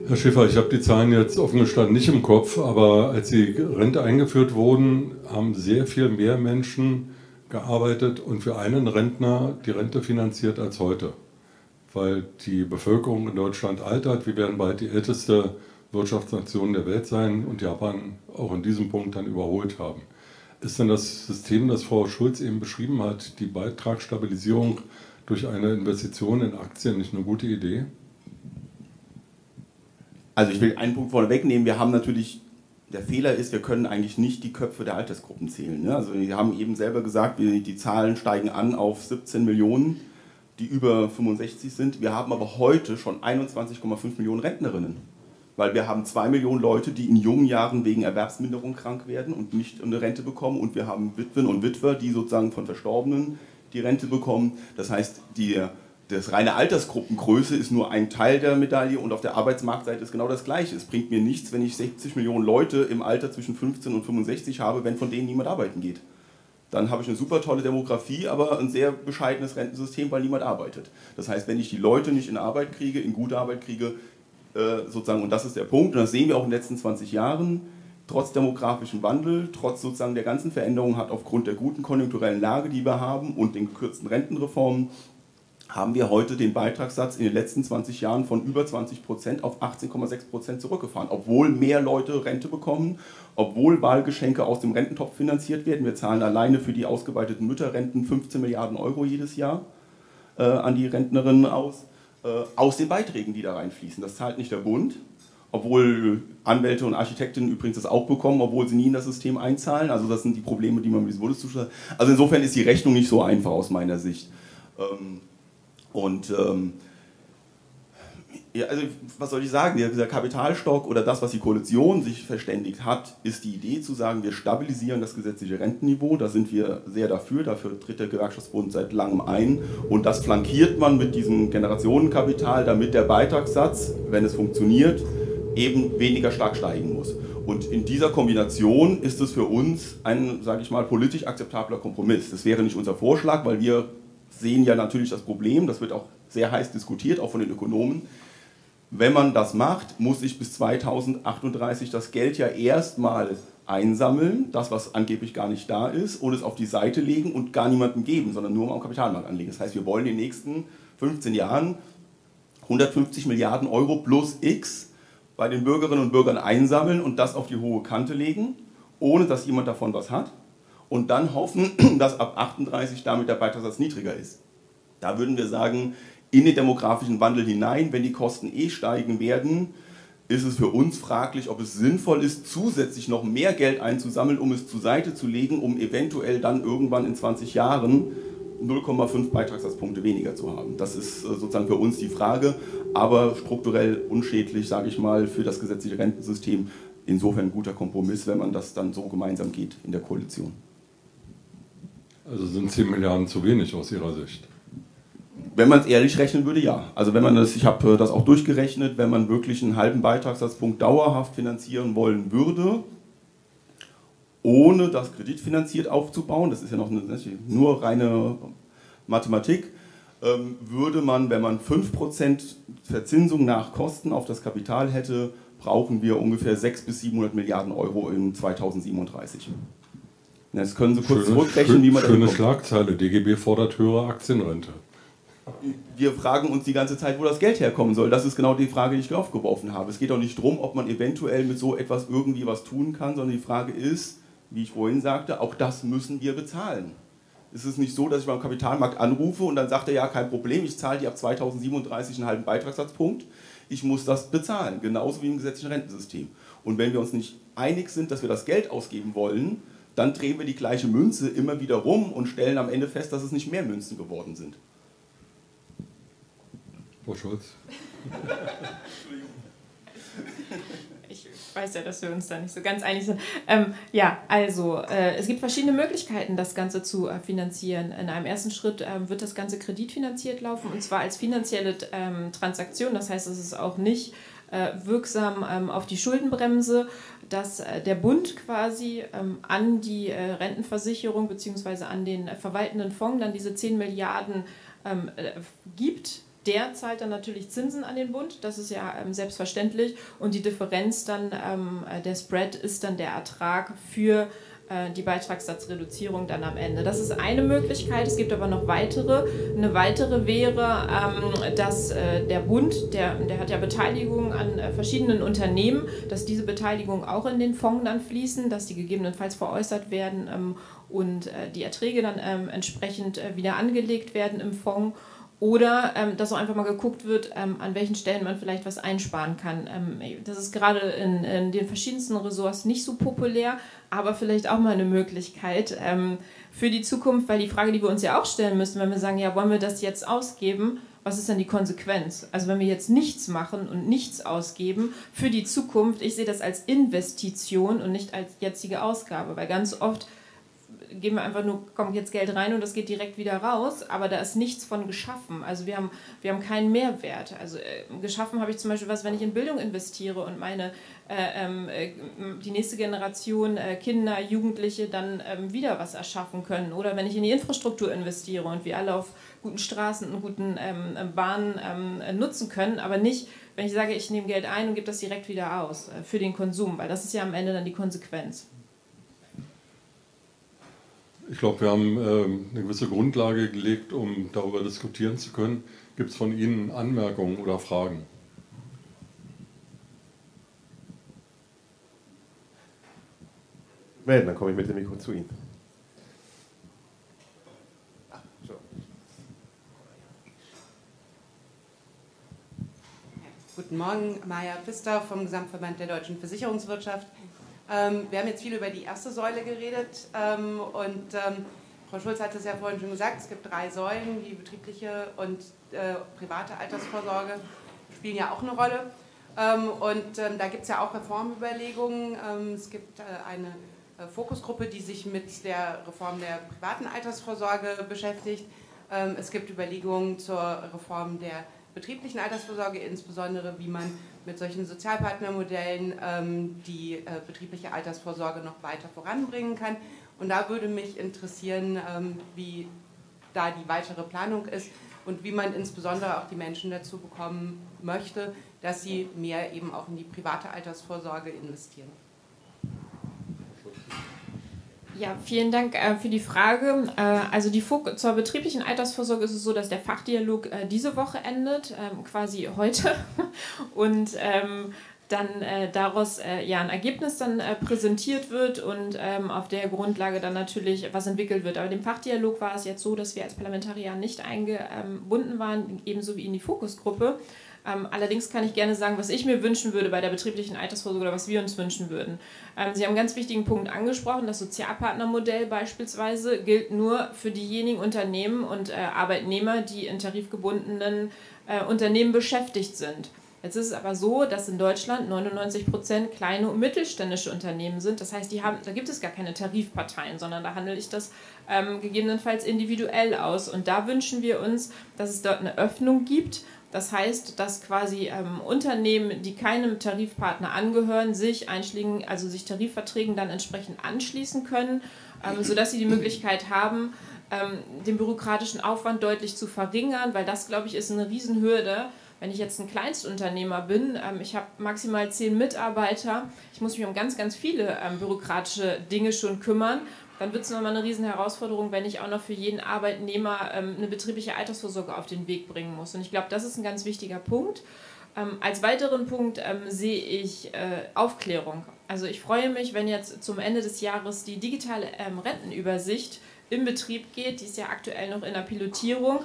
Herr Schäfer, ich habe die Zahlen jetzt offen gestanden nicht im Kopf, aber als die Rente eingeführt wurden, haben sehr viel mehr Menschen gearbeitet und für einen Rentner die Rente finanziert als heute. Weil die Bevölkerung in Deutschland altert. Wir werden bald die älteste Wirtschaftsnation der Welt sein und Japan auch in diesem Punkt dann überholt haben. Ist denn das System, das Frau Schulz eben beschrieben hat, die Beitragsstabilisierung durch eine Investition in Aktien nicht eine gute Idee? Also ich will einen Punkt vorne wegnehmen. Wir haben natürlich, der Fehler ist, wir können eigentlich nicht die Köpfe der Altersgruppen zählen. Ne? Also wir haben eben selber gesagt, die Zahlen steigen an auf 17 Millionen, die über 65 sind. Wir haben aber heute schon 21,5 Millionen Rentnerinnen weil wir haben zwei Millionen Leute, die in jungen Jahren wegen Erwerbsminderung krank werden und nicht eine Rente bekommen und wir haben Witwen und Witwer, die sozusagen von Verstorbenen die Rente bekommen. Das heißt, die, das reine Altersgruppengröße ist nur ein Teil der Medaille und auf der Arbeitsmarktseite ist genau das Gleiche. Es bringt mir nichts, wenn ich 60 Millionen Leute im Alter zwischen 15 und 65 habe, wenn von denen niemand arbeiten geht. Dann habe ich eine super tolle Demografie, aber ein sehr bescheidenes Rentensystem, weil niemand arbeitet. Das heißt, wenn ich die Leute nicht in Arbeit kriege, in gute Arbeit kriege, sozusagen, und das ist der Punkt, und das sehen wir auch in den letzten 20 Jahren, trotz demografischem Wandel, trotz sozusagen der ganzen Veränderungen hat aufgrund der guten konjunkturellen Lage, die wir haben und den gekürzten Rentenreformen, haben wir heute den Beitragssatz in den letzten 20 Jahren von über 20 Prozent auf 18,6 Prozent zurückgefahren. Obwohl mehr Leute Rente bekommen, obwohl Wahlgeschenke aus dem Rententopf finanziert werden. Wir zahlen alleine für die ausgeweiteten Mütterrenten 15 Milliarden Euro jedes Jahr äh, an die Rentnerinnen aus. Äh, aus den Beiträgen, die da reinfließen. Das zahlt nicht der Bund, obwohl Anwälte und Architekten übrigens das auch bekommen, obwohl sie nie in das System einzahlen. Also das sind die Probleme, die man mit diesem Bundeszuschlag. Also insofern ist die Rechnung nicht so einfach aus meiner Sicht. Ähm, und ähm, ja, also was soll ich sagen? Dieser Kapitalstock oder das, was die Koalition sich verständigt hat, ist die Idee zu sagen, wir stabilisieren das gesetzliche Rentenniveau. Da sind wir sehr dafür. Dafür tritt der Gewerkschaftsbund seit langem ein. Und das flankiert man mit diesem Generationenkapital, damit der Beitragssatz, wenn es funktioniert, eben weniger stark steigen muss. Und in dieser Kombination ist es für uns ein, sage ich mal, politisch akzeptabler Kompromiss. Das wäre nicht unser Vorschlag, weil wir sehen ja natürlich das Problem, das wird auch sehr heiß diskutiert, auch von den Ökonomen wenn man das macht, muss ich bis 2038 das Geld ja erstmal einsammeln, das was angeblich gar nicht da ist, und es auf die Seite legen und gar niemandem geben, sondern nur am Kapitalmarkt anlegen. Das heißt, wir wollen in den nächsten 15 Jahren 150 Milliarden Euro plus X bei den Bürgerinnen und Bürgern einsammeln und das auf die hohe Kante legen, ohne dass jemand davon was hat. Und dann hoffen, dass ab 38 damit der Beitragssatz niedriger ist. Da würden wir sagen, in den demografischen Wandel hinein. Wenn die Kosten eh steigen werden, ist es für uns fraglich, ob es sinnvoll ist, zusätzlich noch mehr Geld einzusammeln, um es zur Seite zu legen, um eventuell dann irgendwann in 20 Jahren 0,5 Beitragssatzpunkte weniger zu haben. Das ist äh, sozusagen für uns die Frage, aber strukturell unschädlich, sage ich mal, für das gesetzliche Rentensystem. Insofern ein guter Kompromiss, wenn man das dann so gemeinsam geht in der Koalition. Also sind 10 Milliarden zu wenig aus Ihrer Sicht? Wenn man es ehrlich rechnen würde, ja. Also wenn man das, ich habe äh, das auch durchgerechnet, wenn man wirklich einen halben Beitragssatzpunkt dauerhaft finanzieren wollen würde, ohne das kreditfinanziert aufzubauen, das ist ja noch eine, nur reine Mathematik, ähm, würde man, wenn man 5% Verzinsung nach Kosten auf das Kapital hätte, brauchen wir ungefähr 600 bis 700 Milliarden Euro in 2037. Jetzt können Sie kurz schöne, zurückrechnen, wie man Schöne Schlagzeile, DGB fordert höhere Aktienrente. Wir fragen uns die ganze Zeit, wo das Geld herkommen soll. Das ist genau die Frage, die ich aufgeworfen habe. Es geht auch nicht darum, ob man eventuell mit so etwas irgendwie was tun kann, sondern die Frage ist, wie ich vorhin sagte, auch das müssen wir bezahlen. Es ist nicht so, dass ich beim Kapitalmarkt anrufe und dann sagt er, ja, kein Problem, ich zahle dir ab 2037 einen halben Beitragssatzpunkt. Ich muss das bezahlen, genauso wie im gesetzlichen Rentensystem. Und wenn wir uns nicht einig sind, dass wir das Geld ausgeben wollen, dann drehen wir die gleiche Münze immer wieder rum und stellen am Ende fest, dass es nicht mehr Münzen geworden sind. Frau Scholz. Ich weiß ja, dass wir uns da nicht so ganz einig sind. Ähm, ja, also äh, es gibt verschiedene Möglichkeiten, das Ganze zu äh, finanzieren. In einem ersten Schritt äh, wird das Ganze kreditfinanziert laufen und zwar als finanzielle ähm, Transaktion. Das heißt, es ist auch nicht äh, wirksam ähm, auf die Schuldenbremse, dass äh, der Bund quasi ähm, an die äh, Rentenversicherung bzw. an den verwaltenden Fonds dann diese 10 Milliarden ähm, gibt der zahlt dann natürlich Zinsen an den Bund, das ist ja ähm, selbstverständlich. Und die Differenz dann, ähm, äh, der Spread ist dann der Ertrag für äh, die Beitragssatzreduzierung dann am Ende. Das ist eine Möglichkeit, es gibt aber noch weitere. Eine weitere wäre, ähm, dass äh, der Bund, der, der hat ja Beteiligung an äh, verschiedenen Unternehmen, dass diese Beteiligungen auch in den Fonds dann fließen, dass die gegebenenfalls veräußert werden ähm, und äh, die Erträge dann ähm, entsprechend äh, wieder angelegt werden im Fonds. Oder ähm, dass auch einfach mal geguckt wird, ähm, an welchen Stellen man vielleicht was einsparen kann. Ähm, das ist gerade in, in, den verschiedensten Ressorts nicht so populär, aber vielleicht auch mal eine Möglichkeit ähm, für die Zukunft, weil die Frage, die wir uns ja auch stellen müssen, wenn wir sagen, ja, wollen wir das jetzt ausgeben, was ist denn die Konsequenz? Also wenn wir jetzt nichts machen und nichts ausgeben für die Zukunft, ich sehe das als Investition und nicht als jetzige Ausgabe, weil ganz oft geben wir einfach nur, kommt jetzt Geld rein und das geht direkt wieder raus, aber da ist nichts von geschaffen. Also wir haben, wir haben keinen Mehrwert. Also äh, geschaffen habe ich zum Beispiel was, wenn ich in Bildung investiere und meine äh, ähm, äh, die nächste Generation äh, Kinder, Jugendliche dann ähm, wieder was erschaffen können. Oder wenn ich in die Infrastruktur investiere und wir alle auf guten Straßen und guten ähm, ähm Bahnen ähm, nutzen können, aber nicht, wenn ich sage, ich nehme Geld ein und gebe das direkt wieder aus äh, für den Konsum, weil das ist ja am Ende dann die Konsequenz. Ich glaube, wir haben ähm, eine gewisse Grundlage gelegt, um darüber diskutieren zu können. Gibt es von Ihnen Anmerkungen oder Fragen? Melden, dann komme ich mit dem Mikro zu Ihnen. Guten Morgen, Maja Pfister vom Gesamtverband der deutschen Versicherungswirtschaft. Ähm, wir haben jetzt viel über die erste Säule geredet ähm, und ähm, Frau Schulz hat es ja vorhin schon gesagt, es gibt drei Säulen, die betriebliche und äh, private Altersvorsorge spielen ja auch eine Rolle. Ähm, und ähm, da gibt es ja auch Reformüberlegungen. Ähm, es gibt äh, eine äh, Fokusgruppe, die sich mit der Reform der privaten Altersvorsorge beschäftigt. es gibt Überlegungen zur Reform der betrieblichen Altersvorsorge, insbesondere wie man mit solchen Sozialpartnermodellen ähm, die äh, betriebliche Altersvorsorge noch weiter voranbringen kann. Und da würde mich interessieren, ähm, wie da die weitere Planung ist und wie man insbesondere auch die Menschen dazu bekommen möchte, dass sie mehr eben auch in die private Altersvorsorge investieren. Ja, vielen Dank äh, für die Frage. Äh, also die zur betrieblichen Altersvorsorge ist es so, dass der Fachdialog äh, diese Woche endet, ähm, quasi heute. Und ähm, dann äh, daraus äh, ja ein Ergebnis dann äh, präsentiert wird und ähm, auf der Grundlage dann natürlich was entwickelt wird. Aber dem Fachdialog war es jetzt so, dass wir als Parlamentarier nicht eingebunden waren, ebenso wie in die Fokusgruppe. Ähm, allerdings kann ich gerne sagen, was ich mir wünschen würde bei der betrieblichen Altersvorsorge oder was wir uns wünschen würden. Ähm, Sie haben einen ganz wichtigen Punkt angesprochen. Das Sozialpartnermodell beispielsweise gilt nur für diejenigen Unternehmen und äh, Arbeitnehmer, die in tarifgebundenen äh, Unternehmen beschäftigt sind. Jetzt ist es aber so, dass in Deutschland 99 Prozent kleine und mittelständische Unternehmen sind. Das heißt, die haben, da gibt es gar keine Tarifparteien, sondern da handle ich das ähm, gegebenenfalls individuell aus. Und da wünschen wir uns, dass es dort eine Öffnung gibt das heißt, dass quasi ähm, Unternehmen, die keinem Tarifpartner angehören, sich Einschlägen, also sich Tarifverträgen dann entsprechend anschließen können, ähm, sodass sie die Möglichkeit haben, ähm, den bürokratischen Aufwand deutlich zu verringern, weil das, glaube ich, ist eine Riesenhürde, Wenn ich jetzt ein Kleinstunternehmer bin, ähm, ich habe maximal zehn Mitarbeiter, ich muss mich um ganz, ganz viele ähm, bürokratische Dinge schon kümmern, dann wird es nochmal eine riesen Herausforderung, wenn ich auch noch für jeden Arbeitnehmer ähm, eine betriebliche Altersvorsorge auf den Weg bringen muss. Und ich glaube, das ist ein ganz wichtiger Punkt. Ähm, als weiteren Punkt ähm, sehe ich äh, Aufklärung. Also ich freue mich, wenn jetzt zum Ende des Jahres die digitale ähm, Rentenübersicht im Betrieb geht. Die ist ja aktuell noch in der Pilotierung.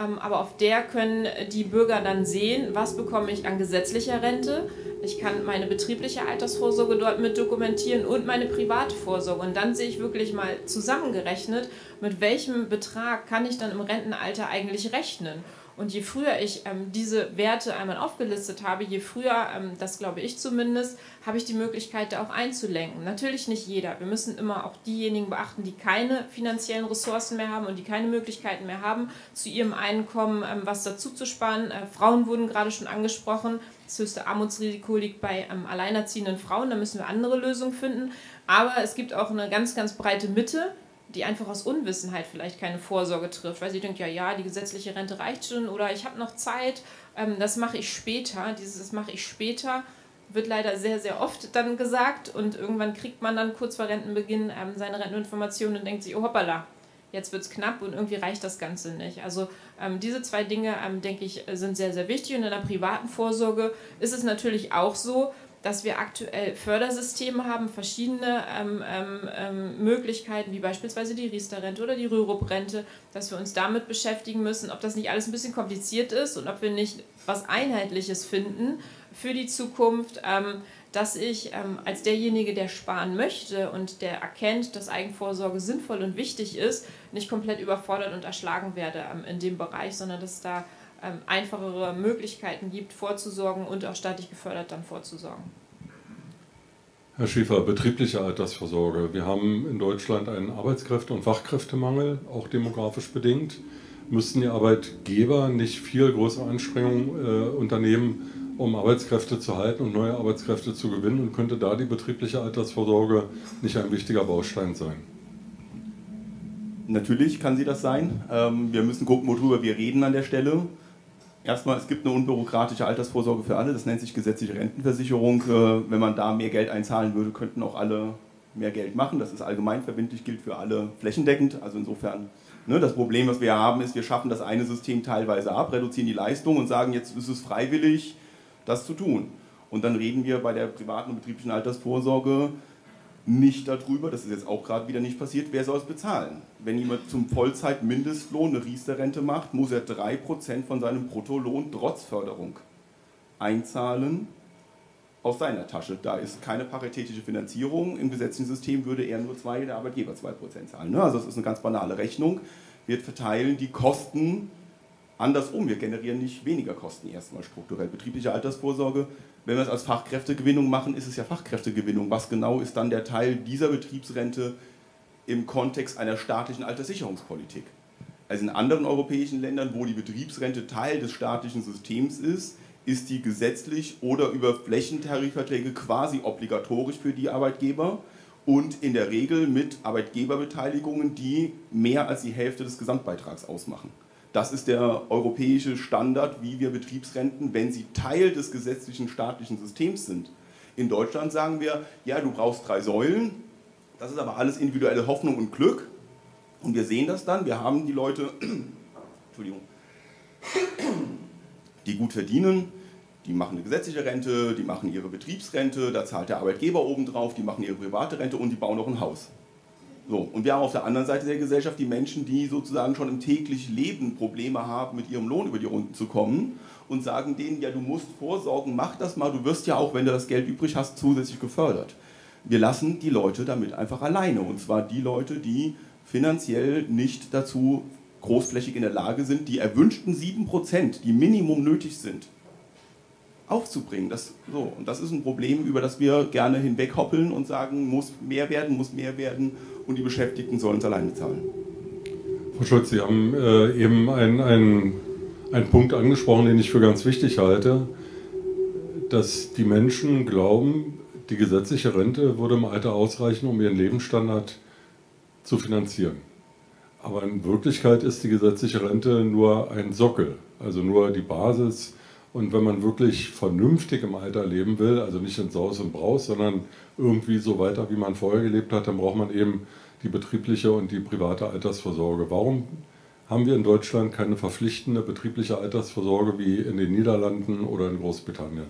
Ähm, aber auf der können die Bürger dann sehen, was bekomme ich an gesetzlicher Rente. Ich kann meine betriebliche Altersvorsorge dort mit dokumentieren und meine private Vorsorge. Und dann sehe ich wirklich mal zusammengerechnet, mit welchem Betrag kann ich dann im Rentenalter eigentlich rechnen. Und je früher ich ähm, diese Werte einmal aufgelistet habe, je früher, ähm, das glaube ich zumindest, habe ich die Möglichkeit, da auch einzulenken. Natürlich nicht jeder. Wir müssen immer auch diejenigen beachten, die keine finanziellen Ressourcen mehr haben und die keine Möglichkeiten mehr haben, zu ihrem Einkommen ähm, was dazu zu sparen. Äh, Frauen wurden gerade schon angesprochen. Das höchste Armutsrisiko liegt bei ähm, alleinerziehenden Frauen. Da müssen wir andere Lösungen finden. Aber es gibt auch eine ganz, ganz breite Mitte die einfach aus Unwissenheit vielleicht keine Vorsorge trifft, weil sie denkt, ja, ja, die gesetzliche Rente reicht schon oder ich habe noch Zeit, ähm, das mache ich später, dieses das mache ich später wird leider sehr, sehr oft dann gesagt und irgendwann kriegt man dann kurz vor Rentenbeginn ähm, seine Renteninformationen und denkt sich, oh hoppala, jetzt wird es knapp und irgendwie reicht das Ganze nicht. Also ähm, diese zwei Dinge, ähm, denke ich, sind sehr, sehr wichtig und in der privaten Vorsorge ist es natürlich auch so, dass wir aktuell Fördersysteme haben, verschiedene ähm, ähm, ähm, Möglichkeiten, wie beispielsweise die Riester-Rente oder die Rürup-Rente, dass wir uns damit beschäftigen müssen, ob das nicht alles ein bisschen kompliziert ist und ob wir nicht was Einheitliches finden für die Zukunft, ähm, dass ich ähm, als derjenige, der sparen möchte und der erkennt, dass Eigenvorsorge sinnvoll und wichtig ist, nicht komplett überfordert und erschlagen werde ähm, in dem Bereich, sondern dass da ähm, einfachere Möglichkeiten gibt, vorzusorgen und auch staatlich gefördert dann vorzusorgen. Herr Schiefer, betriebliche Altersvorsorge. Wir haben in Deutschland einen Arbeitskräfte- und Fachkräftemangel, auch demografisch bedingt. Müssten die Arbeitgeber nicht viel größere Anstrengungen äh, unternehmen, um Arbeitskräfte zu halten und neue Arbeitskräfte zu gewinnen? Und könnte da die betriebliche Altersvorsorge nicht ein wichtiger Baustein sein? Natürlich kann sie das sein. Ähm, wir müssen gucken, worüber wir reden an der Stelle. Erstmal, es gibt eine unbürokratische Altersvorsorge für alle, das nennt sich gesetzliche Rentenversicherung. Äh, wenn man da mehr Geld einzahlen würde, könnten auch alle mehr Geld machen. Das ist allgemeinverbindlich, gilt für alle flächendeckend. Also insofern, ne, das Problem, was wir haben, ist, wir schaffen das eine System teilweise ab, reduzieren die Leistung und sagen, jetzt ist es freiwillig, das zu tun. Und dann reden wir bei der privaten und betrieblichen Altersvorsorge nicht darüber, das ist jetzt auch gerade wieder nicht passiert, wer soll es bezahlen? Wenn jemand zum Vollzeit-Mindestlohn eine Riester-Rente macht, muss er 3% von seinem Bruttolohn trotz Förderung einzahlen aus seiner Tasche. Da ist keine paritätische Finanzierung. Im gesetzlichen System würde er nur zwei, der Arbeitgeber 2% zahlen. Ne? Also das ist eine ganz banale Rechnung. Wir verteilen die Kosten andersrum. Wir generieren nicht weniger Kosten erstmal strukturell. Betriebliche Altersvorsorge wenn wir es als Fachkräftegewinnung machen, ist es ja Fachkräftegewinnung. Was genau ist dann der Teil dieser Betriebsrente im Kontext einer staatlichen Alterssicherungspolitik? Also in anderen europäischen Ländern, wo die Betriebsrente Teil des staatlichen Systems ist, ist die gesetzlich oder über Flächentarifverträge quasi obligatorisch für die Arbeitgeber und in der Regel mit Arbeitgeberbeteiligungen, die mehr als die Hälfte des Gesamtbeitrags ausmachen. Das ist der europäische Standard, wie wir Betriebsrenten, wenn sie Teil des gesetzlichen staatlichen Systems sind. In Deutschland sagen wir, ja, du brauchst drei Säulen. Das ist aber alles individuelle Hoffnung und Glück. Und wir sehen das dann. Wir haben die Leute, Entschuldigung, die gut verdienen, die machen eine gesetzliche Rente, die machen ihre Betriebsrente, da zahlt der Arbeitgeber obendrauf, die machen ihre private Rente und die bauen noch ein Haus. So, und wir haben auf der anderen Seite der Gesellschaft die Menschen, die sozusagen schon im täglichen Leben Probleme haben, mit ihrem Lohn über die Runden zu kommen und sagen denen, ja, du musst vorsorgen, mach das mal, du wirst ja auch, wenn du das Geld übrig hast, zusätzlich gefördert. Wir lassen die Leute damit einfach alleine. Und zwar die Leute, die finanziell nicht dazu großflächig in der Lage sind, die erwünschten 7%, die Minimum nötig sind, aufzubringen. Das, so, und das ist ein Problem, über das wir gerne hinweghoppeln und sagen, muss mehr werden, muss mehr werden und die Beschäftigten sollen es alleine zahlen. Frau Schulz, Sie haben äh, eben einen, einen Punkt angesprochen, den ich für ganz wichtig halte, dass die Menschen glauben, die gesetzliche Rente würde im Alter ausreichen, um ihren Lebensstandard zu finanzieren. Aber in Wirklichkeit ist die gesetzliche Rente nur ein Sockel, also nur die Basis Und wenn man wirklich vernünftig im Alter leben will, also nicht in Saus und Braus, sondern irgendwie so weiter, wie man vorher gelebt hat, dann braucht man eben die betriebliche und die private Altersvorsorge. Warum haben wir in Deutschland keine verpflichtende betriebliche Altersvorsorge wie in den Niederlanden oder in Großbritannien?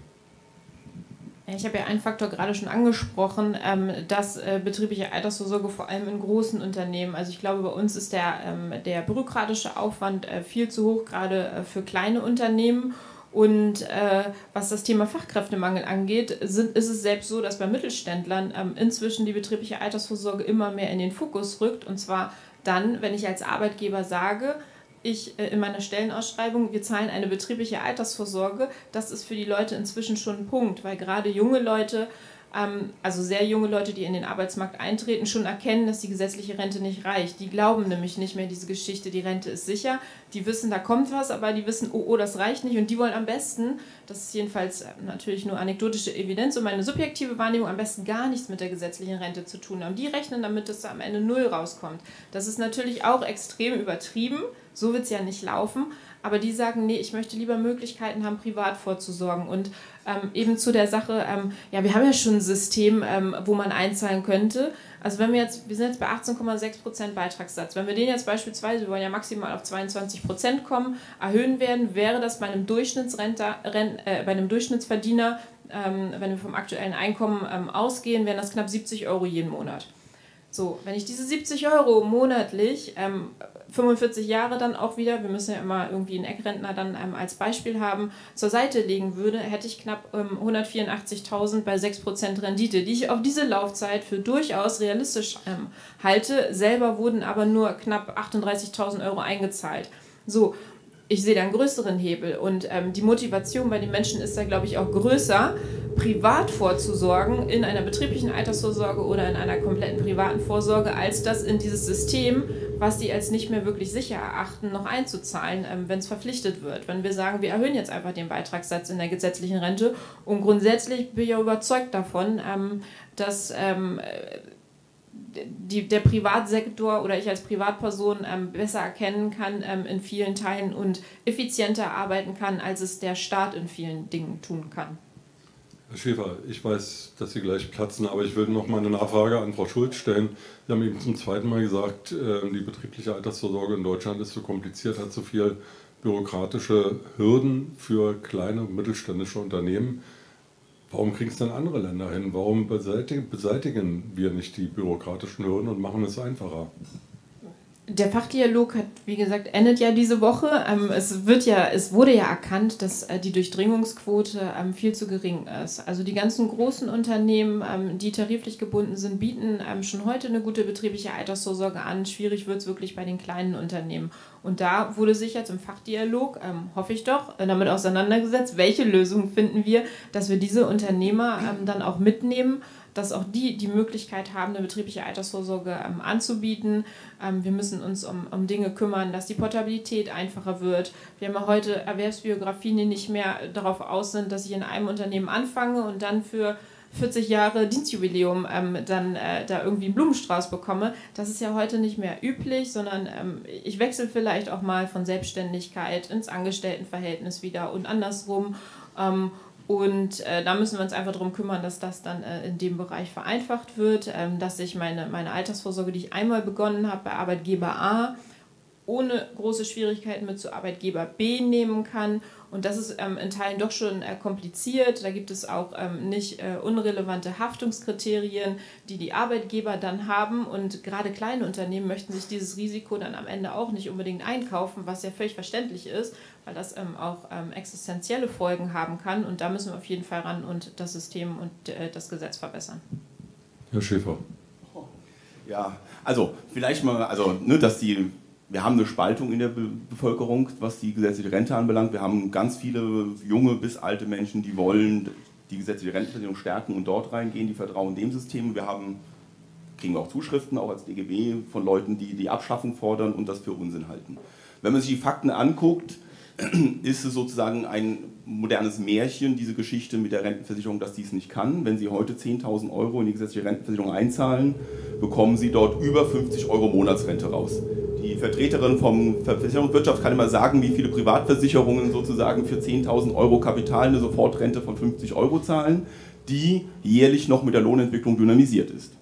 Ich habe ja einen Faktor gerade schon angesprochen, ähm, dass äh, betriebliche Altersvorsorge vor allem in großen Unternehmen, also ich glaube, bei uns ist der, ähm, der bürokratische Aufwand äh, viel zu hoch, gerade äh, für kleine Unternehmen. Und äh, was das Thema Fachkräftemangel angeht, sind, ist es selbst so, dass bei Mittelständlern ähm, inzwischen die betriebliche Altersvorsorge immer mehr in den Fokus rückt. Und zwar dann, wenn ich als Arbeitgeber sage, ich äh, in meiner Stellenausschreibung, wir zahlen eine betriebliche Altersvorsorge, das ist für die Leute inzwischen schon ein Punkt, weil gerade junge Leute ähm, also sehr junge Leute, die in den Arbeitsmarkt eintreten, schon erkennen, dass die gesetzliche Rente nicht reicht. Die glauben nämlich nicht mehr diese Geschichte, die Rente ist sicher. Die wissen, da kommt was, aber die wissen, oh, oh, das reicht nicht. Und die wollen am besten, das ist jedenfalls natürlich nur anekdotische Evidenz und meine subjektive Wahrnehmung, am besten gar nichts mit der gesetzlichen Rente zu tun haben. Die rechnen damit, dass da am Ende null rauskommt. Das ist natürlich auch extrem übertrieben. So wird es ja nicht laufen aber die sagen, nee, ich möchte lieber Möglichkeiten haben, privat vorzusorgen. Und ähm, eben zu der Sache, ähm, ja, wir haben ja schon ein System, ähm, wo man einzahlen könnte. Also wenn wir jetzt, wir sind jetzt bei 18,6 Prozent Beitragssatz, wenn wir den jetzt beispielsweise, wir wollen ja maximal auf 22 Prozent kommen, erhöhen werden, wäre das bei einem Durchschnittsrenter, äh, bei einem Durchschnittsverdiener, ähm, wenn wir vom aktuellen Einkommen ähm, ausgehen, wären das knapp 70 Euro jeden Monat. So, wenn ich diese 70 Euro monatlich, ähm, 45 Jahre dann auch wieder, wir müssen ja immer irgendwie einen Eckrentner dann ähm, als Beispiel haben, zur Seite legen würde, hätte ich knapp ähm, 184.000 bei 6% Rendite, die ich auf diese Laufzeit für durchaus realistisch ähm, halte. Selber wurden aber nur knapp 38.000 Euro eingezahlt. So, ich sehe da einen größeren Hebel und ähm, die Motivation bei den Menschen ist da, glaube ich, auch größer, privat vorzusorgen in einer betrieblichen Altersvorsorge oder in einer kompletten privaten Vorsorge, als das in dieses System, was sie als nicht mehr wirklich sicher erachten, noch einzuzahlen, ähm, wenn es verpflichtet wird. Wenn wir sagen, wir erhöhen jetzt einfach den Beitragssatz in der gesetzlichen Rente und grundsätzlich bin ich auch überzeugt davon, ähm, dass ähm, die, der Privatsektor oder ich als Privatperson ähm, besser erkennen kann ähm, in vielen Teilen und effizienter arbeiten kann, als es der Staat in vielen Dingen tun kann. Herr Schäfer, ich weiß, dass Sie gleich platzen, aber ich will noch mal eine Nachfrage an Frau Schulz stellen. Sie haben eben zum zweiten Mal gesagt, äh, die betriebliche Altersvorsorge in Deutschland ist zu kompliziert, hat zu viel bürokratische Hürden für kleine und mittelständische Unternehmen. Warum kriegen es dann andere Länder hin? Warum beseitigen, beseitigen wir nicht die bürokratischen Hürden und machen es einfacher? Der Fachdialog hat, wie gesagt, endet ja diese Woche. Ähm, es, wird ja, es wurde ja erkannt, dass äh, die Durchdringungsquote ähm, viel zu gering ist. Also die ganzen großen Unternehmen, ähm, die tariflich gebunden sind, bieten schon heute eine gute betriebliche Altersvorsorge an. Schwierig wird es wirklich bei den kleinen Unternehmen. Und da wurde sich jetzt im Fachdialog, hoffe ich doch, äh, damit auseinandergesetzt, welche Lösungen finden wir, dass wir diese Unternehmer dann auch mitnehmen dass auch die die Möglichkeit haben, eine betriebliche Altersvorsorge ähm, anzubieten. Ähm, wir müssen uns um, um Dinge kümmern, dass die Portabilität einfacher wird. Wir haben ja heute Erwerbsbiografien, die nicht mehr darauf aus sind, dass ich in einem Unternehmen anfange und dann für 40 Jahre Dienstjubiläum ähm, dann äh, da irgendwie einen Blumenstrauß bekomme. Das ist ja heute nicht mehr üblich, sondern ähm, ich wechsle vielleicht auch mal von Selbstständigkeit ins Angestelltenverhältnis wieder und andersrum. Ähm, und äh, da müssen wir uns einfach darum kümmern, dass das dann äh, in dem Bereich vereinfacht wird, ähm, dass ich meine, meine Altersvorsorge, die ich einmal begonnen habe bei Arbeitgeber A, ohne große Schwierigkeiten mit zu Arbeitgeber B nehmen kann. Und das ist ähm, in Teilen doch schon äh, kompliziert. Da gibt es auch ähm, nicht äh, unrelevante Haftungskriterien, die die Arbeitgeber dann haben. Und gerade kleine Unternehmen möchten sich dieses Risiko dann am Ende auch nicht unbedingt einkaufen, was ja völlig verständlich ist, weil das ähm, auch ähm, existenzielle Folgen haben kann. Und da müssen wir auf jeden Fall ran und das System und äh, das Gesetz verbessern. Herr Schäfer. Ja, also vielleicht mal, also ne, dass die wir haben eine Spaltung in der Be Bevölkerung, was die gesetzliche Rente anbelangt. Wir haben ganz viele junge bis alte Menschen, die wollen die gesetzliche Rentenversicherung stärken und dort reingehen, die vertrauen dem System. Wir haben, kriegen wir auch Zuschriften, auch als DGB, von Leuten, die die Abschaffung fordern und das für Unsinn halten. Wenn man sich die Fakten anguckt, ist es sozusagen ein modernes Märchen, diese Geschichte mit der Rentenversicherung, dass dies nicht kann. Wenn Sie heute 10.000 Euro in die gesetzliche Rentenversicherung einzahlen, bekommen Sie dort über 50 Euro Monatsrente raus. die Vertreterin vom Versicherungswirtschaft kann immer sagen, wie viele Privatversicherungen sozusagen für 10.000 Euro Kapital eine Sofortrente von 50 Euro zahlen, die jährlich noch mit der Lohnentwicklung dynamisiert ist.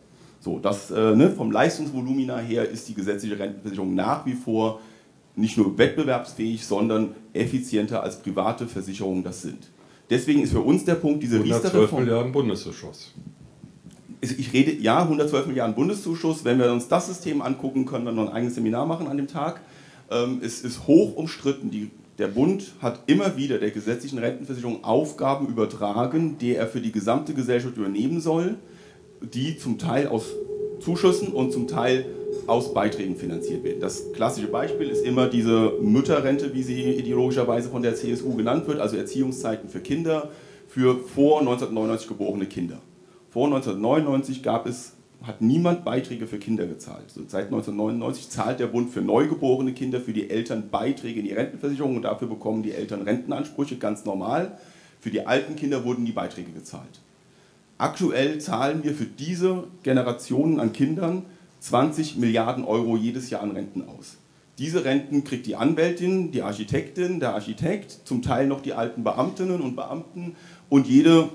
So, das, äh, ne, vom Leistungsvolumina her ist die gesetzliche Rentenversicherung nach wie vor nicht nur wettbewerbsfähig, sondern effizienter als private Versicherungen das sind. Deswegen ist für uns der Punkt, diese Riester-Reform. Milliarden Bundeszuschuss. Ich rede, ja, 112 Milliarden Bundeszuschuss. Wenn wir uns das System angucken, können wir noch ein eigenes Seminar machen an dem Tag. Ähm, es ist hoch umstritten. Die, der Bund hat immer wieder der gesetzlichen Rentenversicherung Aufgaben übertragen, die er für die gesamte Gesellschaft übernehmen soll, die zum Teil aus Zuschüssen und zum Teil aus Beiträgen finanziert werden. Das klassische Beispiel ist immer diese Mütterrente, wie sie ideologischerweise von der CSU genannt wird, also Erziehungszeiten für Kinder, für vor 1999 geborene Kinder. Vor 1999 gab es, hat niemand Beiträge für Kinder gezahlt. Also seit 1999 zahlt der Bund für neugeborene Kinder, für die Eltern Beiträge in die Rentenversicherung und dafür bekommen die Eltern Rentenansprüche, ganz normal. Für die alten Kinder wurden die Beiträge gezahlt. Aktuell zahlen wir für diese Generationen an Kindern 20 Milliarden Euro jedes Jahr an Renten aus. Diese Renten kriegt die Anwältin, die Architektin, der Architekt, zum Teil noch die alten Beamtinnen und Beamten und jede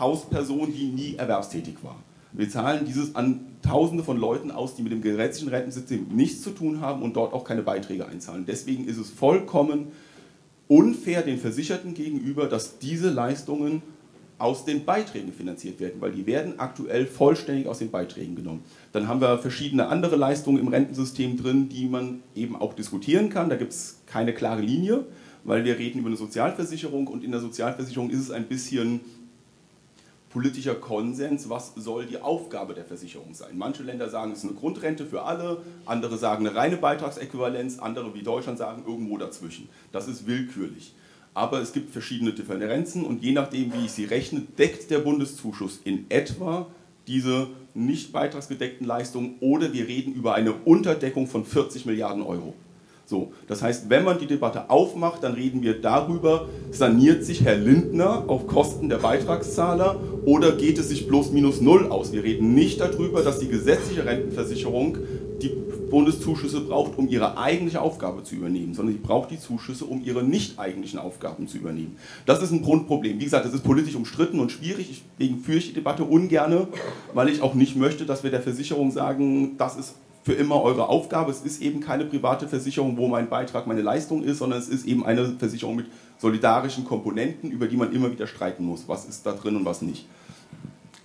Hausperson, die nie erwerbstätig war. Wir zahlen dieses an Tausende von Leuten aus, die mit dem gesetzlichen Rentensystem nichts zu tun haben und dort auch keine Beiträge einzahlen. Deswegen ist es vollkommen unfair den Versicherten gegenüber, dass diese Leistungen aus den Beiträgen finanziert werden, weil die werden aktuell vollständig aus den Beiträgen genommen. Dann haben wir verschiedene andere Leistungen im Rentensystem drin, die man eben auch diskutieren kann. Da gibt es keine klare Linie, weil wir reden über eine Sozialversicherung und in der Sozialversicherung ist es ein bisschen politischer Konsens, was soll die Aufgabe der Versicherung sein. Manche Länder sagen, es ist eine Grundrente für alle, andere sagen eine reine Beitragsäquivalenz, andere wie Deutschland sagen irgendwo dazwischen. Das ist willkürlich aber es gibt verschiedene Differenzen und je nachdem, wie ich sie rechne, deckt der Bundeszuschuss in etwa diese nicht beitragsgedeckten Leistungen oder wir reden über eine Unterdeckung von 40 Milliarden Euro. So, das heißt, wenn man die Debatte aufmacht, dann reden wir darüber, saniert sich Herr Lindner auf Kosten der Beitragszahler oder geht es sich bloß minus null aus? Wir reden nicht darüber, dass die gesetzliche Rentenversicherung die Bundeszuschüsse braucht, um ihre eigentliche Aufgabe zu übernehmen, sondern sie braucht die Zuschüsse, um ihre nicht eigentlichen Aufgaben zu übernehmen. Das ist ein Grundproblem. Wie gesagt, das ist politisch umstritten und schwierig. Deswegen führe ich die Debatte ungerne, weil ich auch nicht möchte, dass wir der Versicherung sagen, das ist für immer eure Aufgabe. Es ist eben keine private Versicherung, wo mein Beitrag meine Leistung ist, sondern es ist eben eine Versicherung mit solidarischen Komponenten, über die man immer wieder streiten muss. Was ist da drin und was nicht.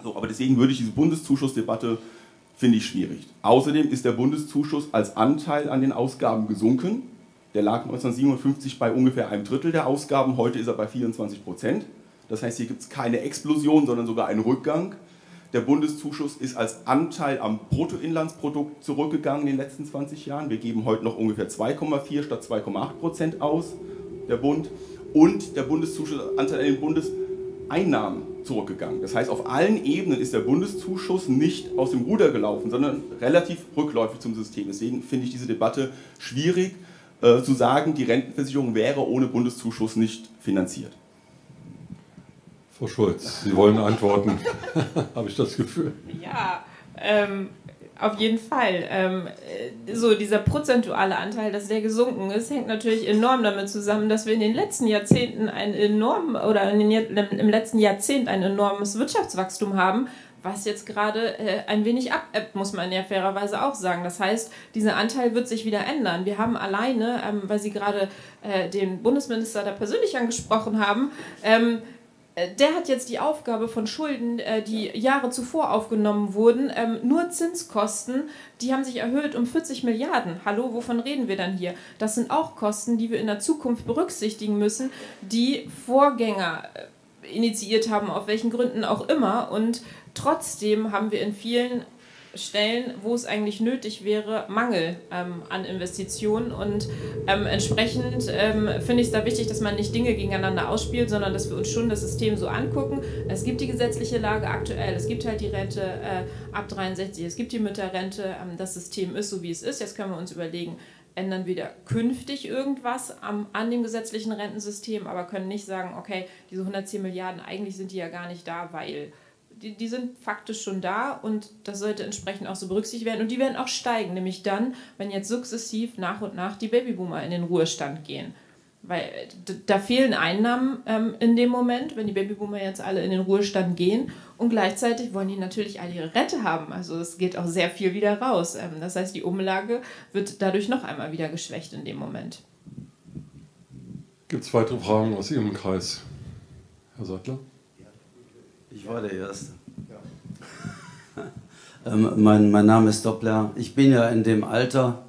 So, aber deswegen würde ich diese Bundeszuschussdebatte finde ich schwierig. Außerdem ist der Bundeszuschuss als Anteil an den Ausgaben gesunken. Der lag 1957 bei ungefähr einem Drittel der Ausgaben, heute ist er bei 24 Prozent. Das heißt, hier gibt es keine Explosion, sondern sogar einen Rückgang. Der Bundeszuschuss ist als Anteil am Bruttoinlandsprodukt zurückgegangen in den letzten 20 Jahren. Wir geben heute noch ungefähr 2,4 statt 2,8 Prozent aus, der Bund. Und der Bundeszuschussanteil an den Bundeseinnahmen zurückgegangen. Das heißt, auf allen Ebenen ist der Bundeszuschuss nicht aus dem Ruder gelaufen, sondern relativ rückläufig zum System. Deswegen finde ich diese Debatte schwierig äh, zu sagen, die Rentenversicherung wäre ohne Bundeszuschuss nicht finanziert. Frau Schulz, Sie wollen antworten, habe ich das Gefühl. Ja, ähm, auf jeden Fall. Ähm, äh, so dieser prozentuale Anteil, dass der gesunken ist, hängt natürlich enorm damit zusammen, dass wir in den letzten Jahrzehnten ein enorm oder den, im letzten Jahrzehnt ein enormes Wirtschaftswachstum haben, was jetzt gerade äh, ein wenig abebbt, muss man ja fairerweise auch sagen. Das heißt, dieser Anteil wird sich wieder ändern. Wir haben alleine, ähm, weil Sie gerade äh, den Bundesminister da persönlich angesprochen haben, ähm, äh, der hat jetzt die Aufgabe von Schulden, äh, die Jahre zuvor aufgenommen wurden, ähm, nur Zinskosten, die haben sich erhöht um 40 Milliarden. Hallo, wovon reden wir dann hier? Das sind auch Kosten, die wir in der Zukunft berücksichtigen müssen, die Vorgänger äh, initiiert haben, auf welchen Gründen auch immer. Und trotzdem haben wir in vielen Stellen, wo es eigentlich nötig wäre, Mangel ähm, an Investitionen. Und ähm, entsprechend ähm, finde ich es da wichtig, dass man nicht Dinge gegeneinander ausspielt, sondern dass wir uns schon das System so angucken. Es gibt die gesetzliche Lage aktuell, es gibt halt die Rente äh, ab 63, es gibt die Mütterrente. Ähm, das System ist so, wie es ist. Jetzt können wir uns überlegen, ändern wir da künftig irgendwas am, an dem gesetzlichen Rentensystem, aber können nicht sagen, okay, diese 110 Milliarden, eigentlich sind die ja gar nicht da, weil die, die sind faktisch schon da und das sollte entsprechend auch so berücksichtigt werden. Und die werden auch steigen, nämlich dann, wenn jetzt sukzessiv nach und nach die Babyboomer in den Ruhestand gehen. Weil da fehlen Einnahmen ähm, in dem Moment, wenn die Babyboomer jetzt alle in den Ruhestand gehen. Und gleichzeitig wollen die natürlich alle ihre Rente haben. Also es geht auch sehr viel wieder raus. Ähm, das heißt, die Umlage wird dadurch noch einmal wieder geschwächt in dem Moment. Gibt es weitere Fragen aus Ihrem Kreis? Herr Sattler? Ich war der Erste. Ja. ähm, mein, mein Name ist Doppler. Ich bin ja in dem Alter,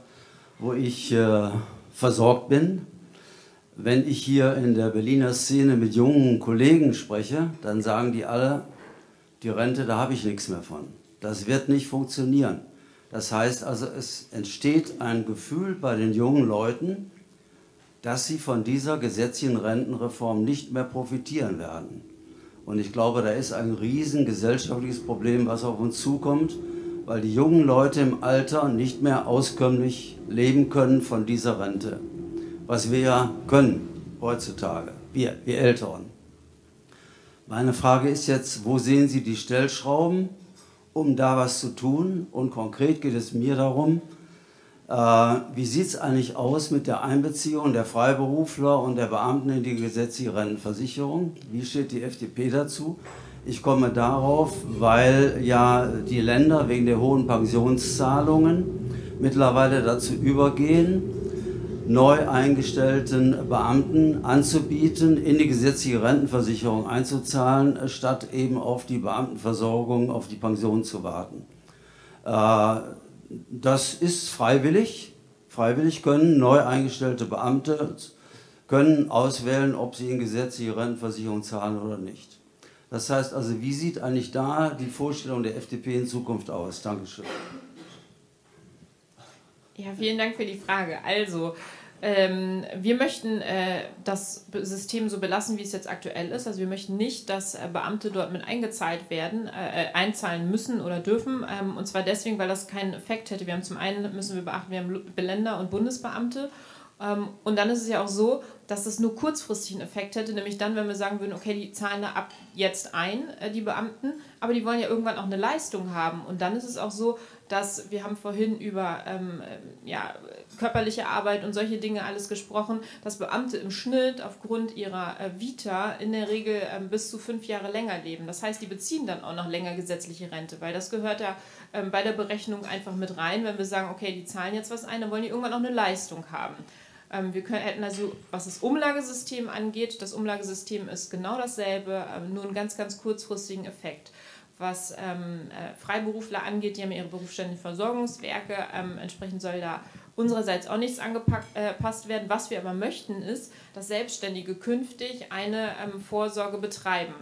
wo ich äh, versorgt bin wenn ich hier in der Berliner Szene mit jungen Kollegen spreche, dann sagen die alle, die Rente, da habe ich nichts mehr von. Das wird nicht funktionieren. Das heißt also, es entsteht ein Gefühl bei den jungen Leuten, dass sie von dieser gesetzlichen Rentenreform nicht mehr profitieren werden. Und ich glaube, da ist ein riesen gesellschaftliches Problem, was auf uns zukommt, weil die jungen Leute im Alter nicht mehr auskömmlich leben können von dieser Rente was wir ja können heutzutage, wir, wir Älteren. Meine Frage ist jetzt, wo sehen Sie die Stellschrauben, um da was zu tun? Und konkret geht es mir darum, wie sieht es eigentlich aus mit der Einbeziehung der Freiberufler und der Beamten in die gesetzliche Rentenversicherung? Wie steht die FDP dazu? Ich komme darauf, weil ja die Länder wegen der hohen Pensionszahlungen mittlerweile dazu übergehen, neu eingestellten Beamten anzubieten, in die gesetzliche Rentenversicherung einzuzahlen, statt eben auf die Beamtenversorgung, auf die Pension zu warten. Äh, das ist freiwillig. Freiwillig können neu eingestellte Beamte können auswählen, ob sie in gesetzliche Rentenversicherung zahlen oder nicht. Das heißt also, wie sieht eigentlich da die Vorstellung der FDP in Zukunft aus? Dankeschön. Ja, vielen Dank für die Frage. Also, ähm, wir möchten äh, das System so belassen, wie es jetzt aktuell ist. Also wir möchten nicht, dass äh, Beamte dort mit eingezahlt werden, äh, äh, einzahlen müssen oder dürfen. Ähm, und zwar deswegen, weil das keinen Effekt hätte. Wir haben zum einen, müssen wir beachten, wir haben Beländer- und Bundesbeamte. Ähm, und dann ist es ja auch so, dass das nur kurzfristig einen Effekt hätte, nämlich dann, wenn wir sagen würden, okay, die zahlen da ab jetzt ein, äh, die Beamten, aber die wollen ja irgendwann auch eine Leistung haben. Und dann ist es auch so, dass wir haben vorhin über ähm, äh, ja, körperliche Arbeit und solche Dinge alles gesprochen, dass Beamte im Schnitt aufgrund ihrer äh, Vita in der Regel ähm, bis zu fünf Jahre länger leben. Das heißt, die beziehen dann auch noch länger gesetzliche Rente, weil das gehört ja ähm, bei der Berechnung einfach mit rein. Wenn wir sagen, okay, die zahlen jetzt was ein, dann wollen die irgendwann auch eine Leistung haben. Ähm, wir können, hätten also, was das Umlagesystem angeht, das Umlagesystem ist genau dasselbe, ähm, nur einen ganz, ganz kurzfristigen Effekt was ähm, äh, Freiberufler angeht, die haben ihre berufsständigen Versorgungswerke. Ähm, entsprechend soll da unsererseits auch nichts angepasst äh, werden. Was wir aber möchten, ist, dass Selbstständige künftig eine ähm, Vorsorge betreiben.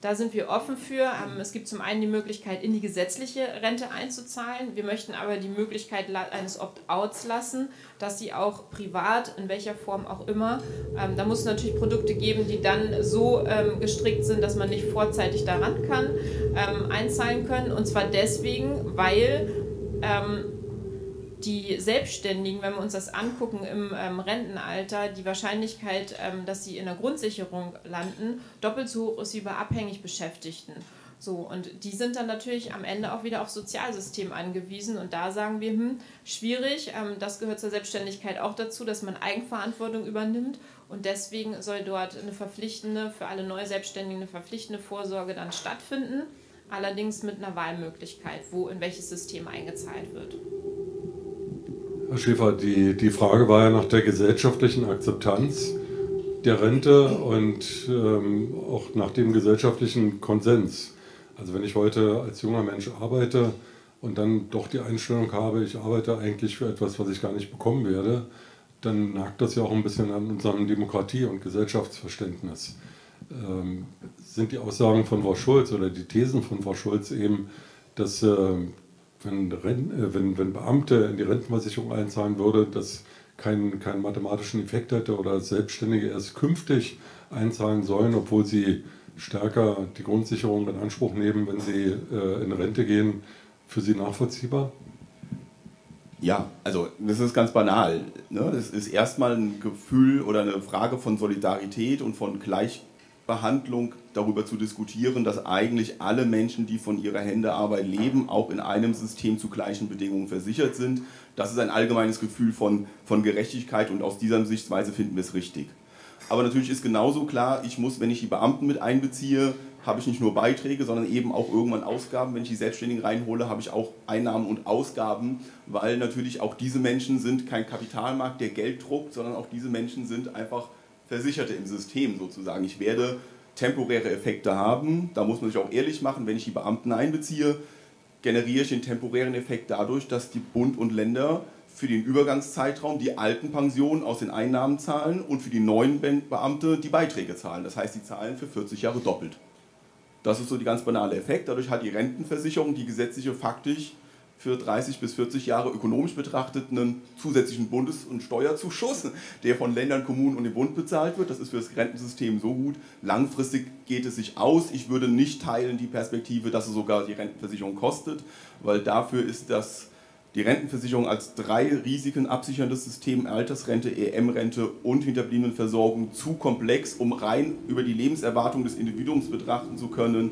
Da sind wir offen für. Ähm, es gibt zum einen die Möglichkeit, in die gesetzliche Rente einzuzahlen. Wir möchten aber die Möglichkeit eines Opt-outs lassen, dass sie auch privat, in welcher Form auch immer, ähm, da muss es natürlich Produkte geben, die dann so ähm, gestrickt sind, dass man nicht vorzeitig daran kann, einzahlen können. Und zwar deswegen, weil die Selbstständigen, wenn wir uns das angucken im ähm, Rentenalter, die Wahrscheinlichkeit, ähm, dass sie in der Grundsicherung landen, doppelt so hoch ist wie bei abhängig Beschäftigten. So, und die sind dann natürlich am Ende auch wieder aufs Sozialsystem angewiesen. Und da sagen wir, hm, schwierig, ähm, das gehört zur Selbstständigkeit auch dazu, dass man Eigenverantwortung übernimmt. Und deswegen soll dort eine verpflichtende, für alle Neuselbstständigen eine verpflichtende Vorsorge dann stattfinden. Allerdings mit einer Wahlmöglichkeit, wo in welches System eingezahlt wird. Herr Schäfer, die, die Frage war ja nach der gesellschaftlichen Akzeptanz der Rente und ähm, auch nach dem gesellschaftlichen Konsens. Also wenn ich heute als junger Mensch arbeite und dann doch die Einstellung habe, ich arbeite eigentlich für etwas, was ich gar nicht bekommen werde, dann nagt das ja auch ein bisschen an unserem Demokratie- und Gesellschaftsverständnis. Ähm, sind die Aussagen von Frau Schulz oder die Thesen von Frau Schulz eben, dass äh, wenn, äh, wenn, wenn Beamte in die Rentenversicherung einzahlen würde, das keinen, keinen mathematischen Effekt hätte oder Selbstständige erst künftig einzahlen sollen, obwohl sie stärker die Grundsicherung in Anspruch nehmen, wenn sie äh, in Rente gehen, für Sie nachvollziehbar? Ja, also das ist ganz banal. Ne? Das ist erstmal ein Gefühl oder eine Frage von Solidarität und von Gleich, Behandlung darüber zu diskutieren, dass eigentlich alle Menschen, die von ihrer Händearbeit leben, auch in einem System zu gleichen Bedingungen versichert sind. Das ist ein allgemeines Gefühl von, von Gerechtigkeit und aus dieser Sichtweise finden wir es richtig. Aber natürlich ist genauso klar, ich muss, wenn ich die Beamten mit einbeziehe, habe ich nicht nur Beiträge, sondern eben auch irgendwann Ausgaben. Wenn ich die Selbstständigen reinhole, habe ich auch Einnahmen und Ausgaben, weil natürlich auch diese Menschen sind kein Kapitalmarkt, der Geld druckt, sondern auch diese Menschen sind einfach Versicherte im System sozusagen. Ich werde temporäre Effekte haben, da muss man sich auch ehrlich machen, wenn ich die Beamten einbeziehe, generiere ich den temporären Effekt dadurch, dass die Bund und Länder für den Übergangszeitraum die alten Pensionen aus den Einnahmen zahlen und für die neuen Beamte die Beiträge zahlen. Das heißt, sie zahlen für 40 Jahre doppelt. Das ist so die ganz banale Effekt. Dadurch hat die Rentenversicherung, die gesetzliche, faktisch für 30 bis 40 Jahre ökonomisch betrachtet einen zusätzlichen Bundes- und Steuerzuschuss, der von Ländern, Kommunen und dem Bund bezahlt wird. Das ist für das Rentensystem so gut. Langfristig geht es sich aus. Ich würde nicht teilen die Perspektive, dass es sogar die Rentenversicherung kostet, weil dafür ist das die Rentenversicherung als drei Risiken absicherndes System, Altersrente, EM-Rente und Hinterbliebenenversorgung, zu komplex, um rein über die Lebenserwartung des Individuums betrachten zu können,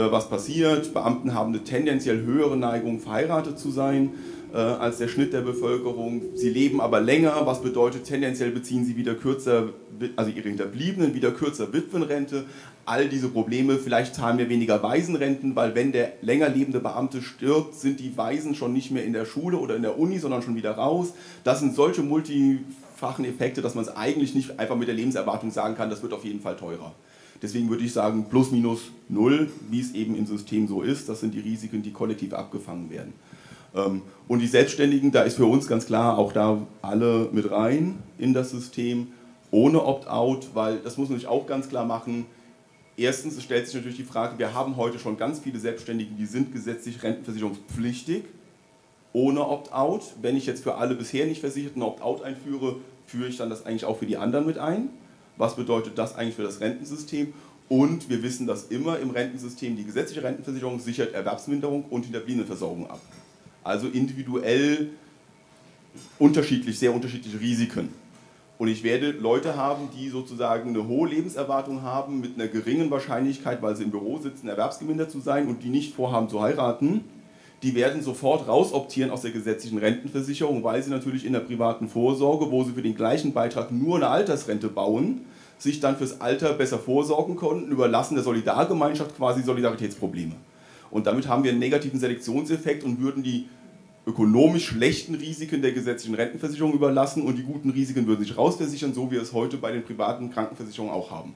was passiert. Beamten haben eine tendenziell höhere Neigung, verheiratet zu sein äh, als der Schnitt der Bevölkerung. Sie leben aber länger, was bedeutet, tendenziell beziehen sie wieder kürzer, also ihre Hinterbliebenen wieder kürzer Witwenrente all diese Probleme. Vielleicht zahlen wir weniger Waisenrenten, weil wenn der länger lebende Beamte stirbt, sind die Waisen schon nicht mehr in der Schule oder in der Uni, sondern schon wieder raus. Das sind solche multifachen Effekte, dass man es eigentlich nicht einfach mit der Lebenserwartung sagen kann, das wird auf jeden Fall teurer. Deswegen würde ich sagen, plus minus null, wie es eben im System so ist. Das sind die Risiken, die kollektiv abgefangen werden. Ähm, und die Selbstständigen, da ist für uns ganz klar auch da alle mit rein in das System, ohne Opt-out, weil das muss man sich auch ganz klar machen Erstens stellt sich natürlich die Frage, wir haben heute schon ganz viele Selbstständige, die sind gesetzlich rentenversicherungspflichtig, ohne Opt-out. Wenn ich jetzt für alle bisher nicht Versicherten Opt-out einführe, führe ich dann das eigentlich auch für die anderen mit ein. Was bedeutet das eigentlich für das Rentensystem? Und wir wissen, dass immer im Rentensystem die gesetzliche Rentenversicherung sichert Erwerbsminderung und Hinterbliebenenversorgung ab. Also individuell unterschiedlich, sehr unterschiedliche Risiken. Und ich werde Leute haben, die sozusagen eine hohe Lebenserwartung haben, mit einer geringen Wahrscheinlichkeit, weil sie im Büro sitzen, erwerbsgemindert zu sein und die nicht vorhaben zu heiraten. Die werden sofort rausoptieren aus der gesetzlichen Rentenversicherung, weil sie natürlich in der privaten Vorsorge, wo sie für den gleichen Beitrag nur eine Altersrente bauen, sich dann fürs Alter besser vorsorgen konnten, überlassen der Solidargemeinschaft quasi Solidaritätsprobleme. Und damit haben wir einen negativen Selektionseffekt und würden die ökonomisch schlechten Risiken der gesetzlichen Rentenversicherung überlassen und die guten Risiken würden sich rausversichern, so wie wir es heute bei den privaten Krankenversicherungen auch haben.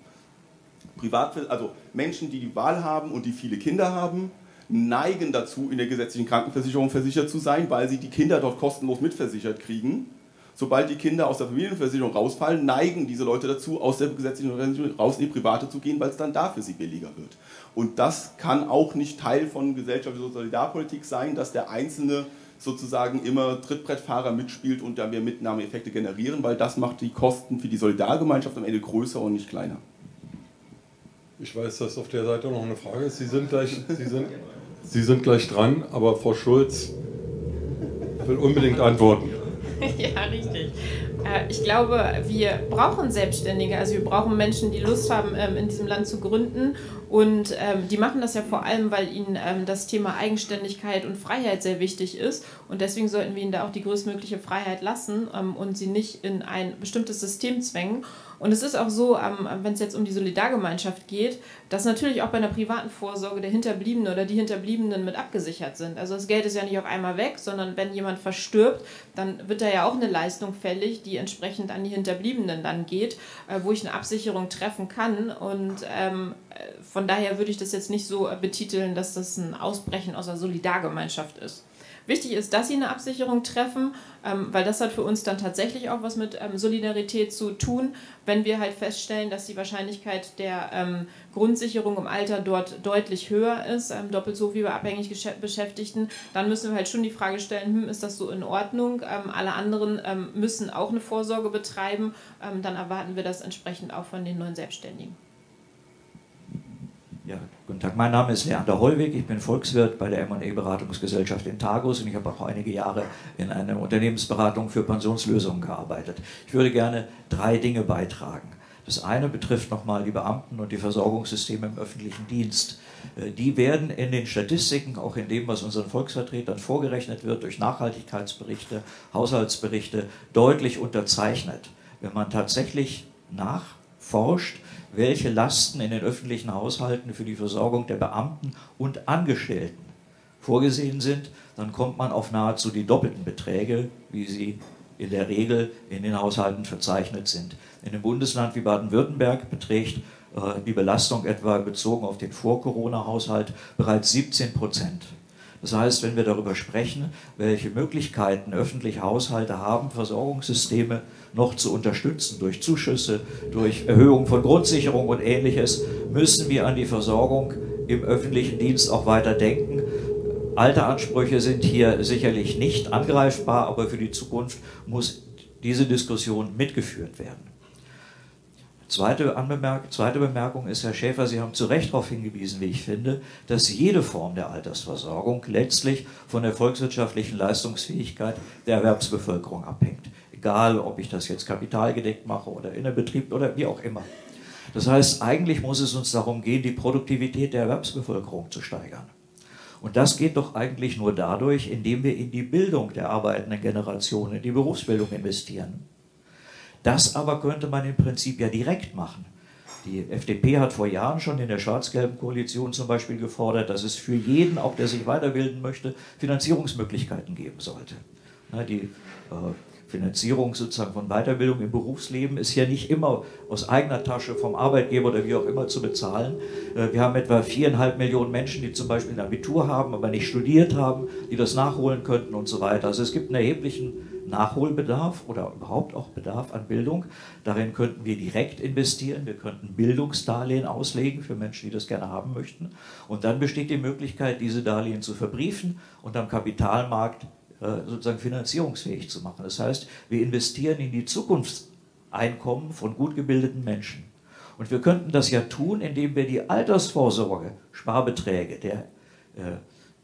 Privat, also Menschen, die die Wahl haben und die viele Kinder haben, neigen dazu, in der gesetzlichen Krankenversicherung versichert zu sein, weil sie die Kinder dort kostenlos mitversichert kriegen. Sobald die Kinder aus der Familienversicherung rausfallen, neigen diese Leute dazu, aus der gesetzlichen Versicherung raus in die private zu gehen, weil es dann da für sie billiger wird. Und das kann auch nicht Teil von gesellschaftlicher Solidarpolitik sein, dass der Einzelne sozusagen immer Trittbrettfahrer mitspielt und da wir Mitnahmeeffekte generieren, weil das macht die Kosten für die Solidargemeinschaft am Ende größer und nicht kleiner. Ich weiß, dass auf der Seite noch eine Frage ist. Sie sind gleich, Sie sind, Sie sind gleich dran, aber Frau Schulz will unbedingt antworten. ja, richtig. Äh, ich glaube, wir brauchen Selbstständige, also wir brauchen Menschen, die Lust haben, ähm, in diesem Land zu gründen. Und ähm, die machen das ja vor allem, weil ihnen ähm, das Thema Eigenständigkeit und Freiheit sehr wichtig ist. Und deswegen sollten wir ihnen da auch die größtmögliche Freiheit lassen und sie nicht in ein bestimmtes System zwängen. Und es ist auch so, wenn es jetzt um die Solidargemeinschaft geht, dass natürlich auch bei einer privaten Vorsorge der Hinterbliebene oder die Hinterbliebenen mit abgesichert sind. Also das Geld ist ja nicht auf einmal weg, sondern wenn jemand verstirbt, dann wird da ja auch eine Leistung fällig, die entsprechend an die Hinterbliebenen dann geht, äh, wo ich eine Absicherung treffen kann. Und ähm, äh, von daher würde ich das jetzt nicht so betiteln, dass das ein Ausbrechen aus der Solidargemeinschaft ist. Wichtig ist, dass sie eine Absicherung treffen, ähm, weil das hat für uns dann tatsächlich auch was mit ähm, Solidarität zu tun, wenn wir halt feststellen, dass die Wahrscheinlichkeit der ähm, Grundsicherung im Alter dort deutlich höher ist, doppelt so wie bei abhängig Beschäftigten, dann müssen wir halt schon die Frage stellen, hm, ist das so in Ordnung? Alle anderen müssen auch eine Vorsorge betreiben, dann erwarten wir das entsprechend auch von den neuen Selbstständigen. Ja, guten Tag, mein Name ist Leander Hollweg, ich bin Volkswirt bei der M&E Beratungsgesellschaft in Tagus und ich habe auch einige Jahre in einer Unternehmensberatung für Pensionslösungen gearbeitet. Ich würde gerne drei Dinge beitragen. Das eine betrifft nochmal die Beamten und die Versorgungssysteme im öffentlichen Dienst. Äh, die werden in den Statistiken, auch in dem, was unseren Volksvertretern vorgerechnet wird, durch Nachhaltigkeitsberichte, Haushaltsberichte, deutlich unterzeichnet. Wenn man tatsächlich nachforscht, welche Lasten in den öffentlichen Haushalten für die Versorgung der Beamten und Angestellten vorgesehen sind, dann kommt man auf nahezu die doppelten Beträge, wie sie in der Regel in den Haushalten verzeichnet sind. In einem Bundesland wie Baden-Württemberg beträgt äh, die Belastung etwa bezogen auf den Vor-Corona-Haushalt bereits 17 Prozent. Das heißt, wenn wir darüber sprechen, welche Möglichkeiten öffentliche Haushalte haben, Versorgungssysteme noch zu unterstützen durch Zuschüsse, durch Erhöhung von Grundsicherung und ähnliches, müssen wir an die Versorgung im öffentlichen Dienst auch weiter denken. Alte Ansprüche sind hier sicherlich nicht angreifbar, aber für die Zukunft muss diese Diskussion mitgeführt werden. Zweite, Anbemerk zweite Bemerkung ist, Herr Schäfer, Sie haben zu Recht darauf hingewiesen, wie ich finde, dass jede Form der Altersversorgung letztlich von der volkswirtschaftlichen Leistungsfähigkeit der Erwerbsbevölkerung abhängt. Egal, ob ich das jetzt kapitalgedeckt mache oder in Betrieb oder wie auch immer. Das heißt, eigentlich muss es uns darum gehen, die Produktivität der Erwerbsbevölkerung zu steigern. Und das geht doch eigentlich nur dadurch, indem wir in die Bildung der arbeitenden Generation, in die Berufsbildung investieren. Das aber könnte man im Prinzip ja direkt machen. Die FDP hat vor Jahren schon in der schwarz-gelben Koalition zum Beispiel gefordert, dass es für jeden, auch der sich weiterbilden möchte, Finanzierungsmöglichkeiten geben sollte. Die äh, Finanzierung sozusagen von Weiterbildung im Berufsleben ist ja nicht immer aus eigener Tasche vom Arbeitgeber oder wie auch immer zu bezahlen. Äh, wir haben etwa viereinhalb Millionen Menschen, die zum Beispiel ein Abitur haben, aber nicht studiert haben, die das nachholen könnten und so weiter. Also es gibt einen erheblichen Nachholbedarf oder überhaupt auch Bedarf an Bildung. Darin könnten wir direkt investieren. Wir könnten Bildungsdarlehen auslegen für Menschen, die das gerne haben möchten. Und dann besteht die Möglichkeit, diese Darlehen zu verbriefen und am Kapitalmarkt äh, sozusagen finanzierungsfähig zu machen. Das heißt, wir investieren in die Zukunftseinkommen von gut gebildeten Menschen. Und wir könnten das ja tun, indem wir die Altersvorsorge, Sparbeträge der äh,